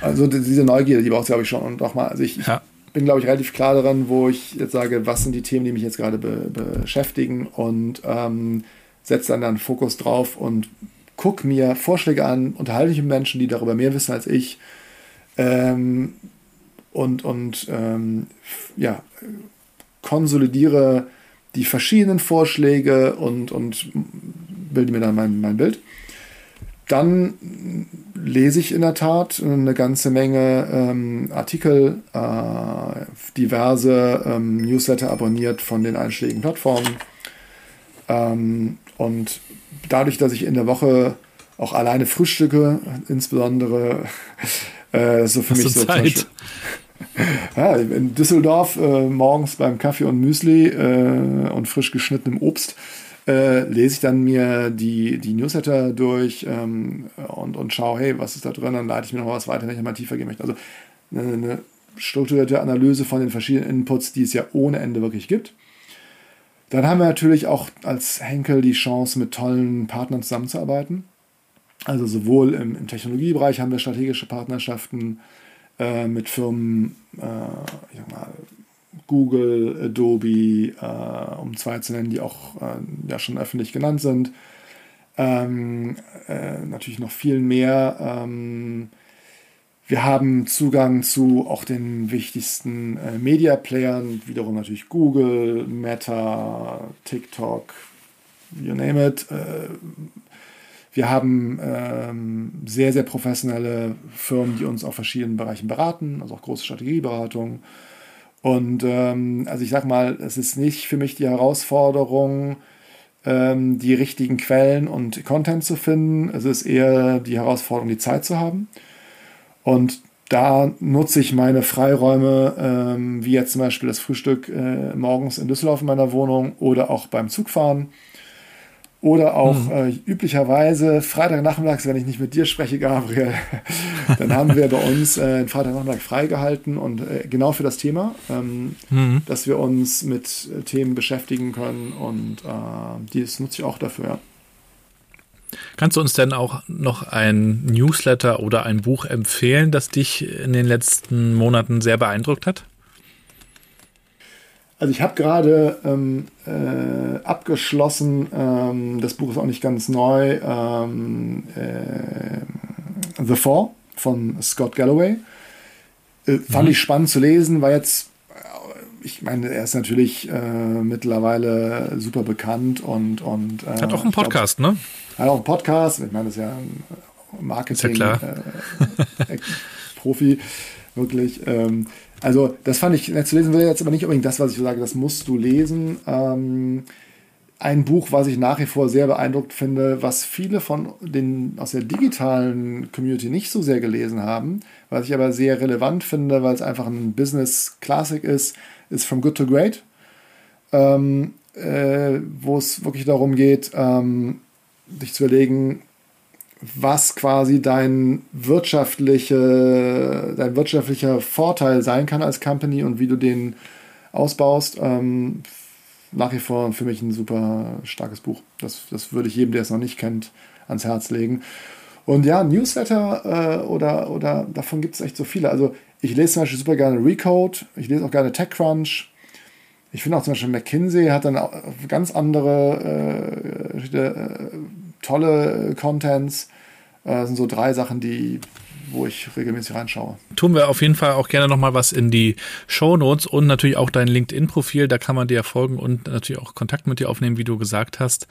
also diese Neugierde, die braucht es, glaube ich, schon. Und nochmal, also ich, ja bin, glaube ich, relativ klar daran, wo ich jetzt sage, was sind die Themen, die mich jetzt gerade be beschäftigen und ähm, setze dann dann Fokus drauf und gucke mir Vorschläge an, unterhalte mich mit Menschen, die darüber mehr wissen als ich ähm, und, und ähm, ja, konsolidiere die verschiedenen Vorschläge und, und bilde mir dann mein, mein Bild. Dann lese ich in der Tat eine ganze Menge ähm, Artikel, äh, diverse ähm, Newsletter abonniert von den einschlägigen Plattformen. Ähm, und dadurch, dass ich in der Woche auch alleine frühstücke, insbesondere äh, so für Hast mich so Zeit? ja, in Düsseldorf äh, morgens beim Kaffee und Müsli äh, und frisch geschnittenem Obst äh, lese ich dann mir die, die Newsletter durch ähm, und, und schaue, hey, was ist da drin, dann leite ich mir noch was weiter, wenn ich mal tiefer gehen möchte. Also eine, eine strukturierte Analyse von den verschiedenen Inputs, die es ja ohne Ende wirklich gibt. Dann haben wir natürlich auch als Henkel die Chance, mit tollen Partnern zusammenzuarbeiten. Also sowohl im, im Technologiebereich haben wir strategische Partnerschaften äh, mit Firmen, äh, ich sag mal, Google, Adobe, äh, um zwei zu nennen, die auch äh, ja schon öffentlich genannt sind. Ähm, äh, natürlich noch viel mehr. Ähm, Wir haben Zugang zu auch den wichtigsten äh, Media-Playern, wiederum natürlich Google, Meta, TikTok, you name it. Äh, wir haben ähm, sehr, sehr professionelle Firmen, die uns auf verschiedenen Bereichen beraten, also auch große Strategieberatungen. Und ähm, also ich sag mal, es ist nicht für mich die Herausforderung, ähm, die richtigen Quellen und Content zu finden. Es ist eher die Herausforderung, die Zeit zu haben. Und da nutze ich meine Freiräume, ähm, wie jetzt zum Beispiel das Frühstück äh, morgens in Düsseldorf in meiner Wohnung oder auch beim Zugfahren oder auch mhm. äh, üblicherweise Freitagnachmittags, wenn ich nicht mit dir spreche, Gabriel, dann haben wir bei uns äh, den Freitagnachmittag freigehalten und äh, genau für das Thema, ähm, mhm. dass wir uns mit äh, Themen beschäftigen können und äh, das nutze ich auch dafür. Ja. Kannst du uns denn auch noch ein Newsletter oder ein Buch empfehlen, das dich in den letzten Monaten sehr beeindruckt hat? Also ich habe gerade ähm, äh, abgeschlossen, ähm, das Buch ist auch nicht ganz neu, ähm, äh, The Four von Scott Galloway. Äh, fand mhm. ich spannend zu lesen, war jetzt, äh, ich meine, er ist natürlich äh, mittlerweile super bekannt und. und äh, hat auch einen Podcast, glaub, ne? Hat auch einen Podcast, ich meine, das ist ja ein Marketing-Profi, wirklich. Ähm, also, das fand ich nett zu lesen, will jetzt aber nicht unbedingt das, was ich sage, das musst du lesen. Ähm, ein Buch, was ich nach wie vor sehr beeindruckt finde, was viele von den aus der digitalen Community nicht so sehr gelesen haben, was ich aber sehr relevant finde, weil es einfach ein Business Classic ist, ist From Good to Great, ähm, äh, wo es wirklich darum geht, ähm, dich zu überlegen, was quasi dein, wirtschaftliche, dein wirtschaftlicher Vorteil sein kann als Company und wie du den ausbaust. Ähm, nach wie vor für mich ein super starkes Buch. Das, das würde ich jedem, der es noch nicht kennt, ans Herz legen. Und ja, Newsletter äh, oder, oder davon gibt es echt so viele. Also ich lese zum Beispiel super gerne Recode, ich lese auch gerne TechCrunch. Ich finde auch zum Beispiel McKinsey hat dann ganz andere äh, tolle Contents. Äh, das sind so drei Sachen, die wo ich regelmäßig reinschaue. Tun wir auf jeden Fall auch gerne nochmal was in die Show Notes und natürlich auch dein LinkedIn-Profil, da kann man dir folgen und natürlich auch Kontakt mit dir aufnehmen, wie du gesagt hast.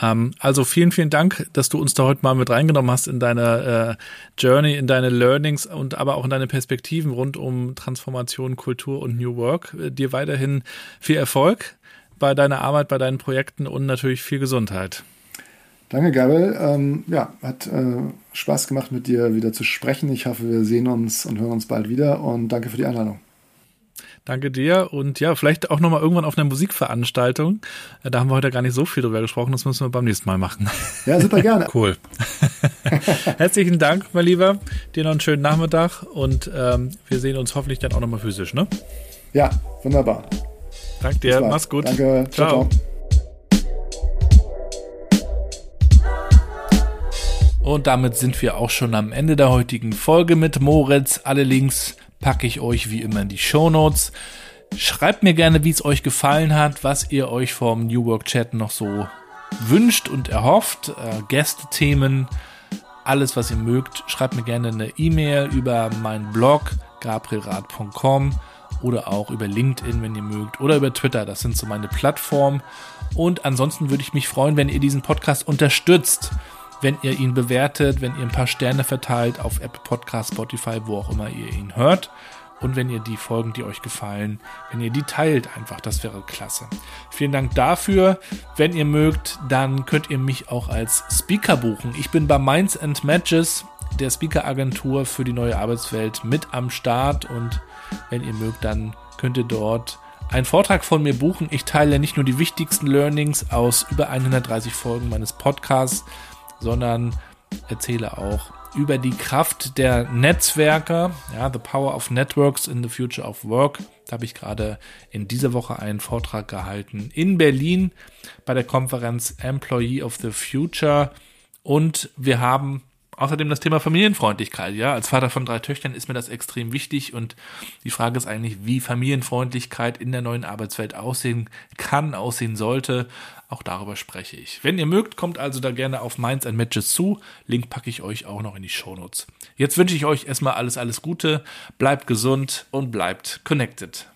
Ähm, also vielen, vielen Dank, dass du uns da heute mal mit reingenommen hast in deine äh, Journey, in deine Learnings und aber auch in deine Perspektiven rund um Transformation, Kultur und New Work. Äh, dir weiterhin viel Erfolg bei deiner Arbeit, bei deinen Projekten und natürlich viel Gesundheit. Danke, Gabriel. Ähm, ja, hat äh, Spaß gemacht, mit dir wieder zu sprechen. Ich hoffe, wir sehen uns und hören uns bald wieder und danke für die Einladung. Danke dir und ja, vielleicht auch nochmal irgendwann auf einer Musikveranstaltung. Äh, da haben wir heute gar nicht so viel drüber gesprochen, das müssen wir beim nächsten Mal machen. Ja, super gerne. cool. Herzlichen Dank, mein Lieber. Dir noch einen schönen Nachmittag und ähm, wir sehen uns hoffentlich dann auch nochmal physisch, ne? Ja, wunderbar. Danke dir, mach's gut. Danke, ciao. ciao. ciao. Und damit sind wir auch schon am Ende der heutigen Folge mit Moritz. Alle Links packe ich euch wie immer in die Show Notes. Schreibt mir gerne, wie es euch gefallen hat, was ihr euch vom New Work Chat noch so wünscht und erhofft. Äh, Gästethemen, alles, was ihr mögt. Schreibt mir gerne eine E-Mail über meinen Blog gabrielrad.com oder auch über LinkedIn, wenn ihr mögt, oder über Twitter. Das sind so meine Plattformen. Und ansonsten würde ich mich freuen, wenn ihr diesen Podcast unterstützt wenn ihr ihn bewertet, wenn ihr ein paar Sterne verteilt auf Apple Podcast, Spotify, wo auch immer ihr ihn hört. Und wenn ihr die Folgen, die euch gefallen, wenn ihr die teilt einfach, das wäre klasse. Vielen Dank dafür. Wenn ihr mögt, dann könnt ihr mich auch als Speaker buchen. Ich bin bei Minds and Matches, der Speaker-Agentur für die neue Arbeitswelt, mit am Start. Und wenn ihr mögt, dann könnt ihr dort einen Vortrag von mir buchen. Ich teile nicht nur die wichtigsten Learnings aus über 130 Folgen meines Podcasts, sondern erzähle auch über die Kraft der Netzwerke, ja, The Power of Networks in the Future of Work. Da habe ich gerade in dieser Woche einen Vortrag gehalten in Berlin bei der Konferenz Employee of the Future. Und wir haben Außerdem das Thema Familienfreundlichkeit. Ja, als Vater von drei Töchtern ist mir das extrem wichtig und die Frage ist eigentlich, wie Familienfreundlichkeit in der neuen Arbeitswelt aussehen kann, aussehen sollte. Auch darüber spreche ich. Wenn ihr mögt, kommt also da gerne auf Minds and Matches zu. Link packe ich euch auch noch in die Shownotes. Jetzt wünsche ich euch erstmal alles, alles Gute. Bleibt gesund und bleibt connected.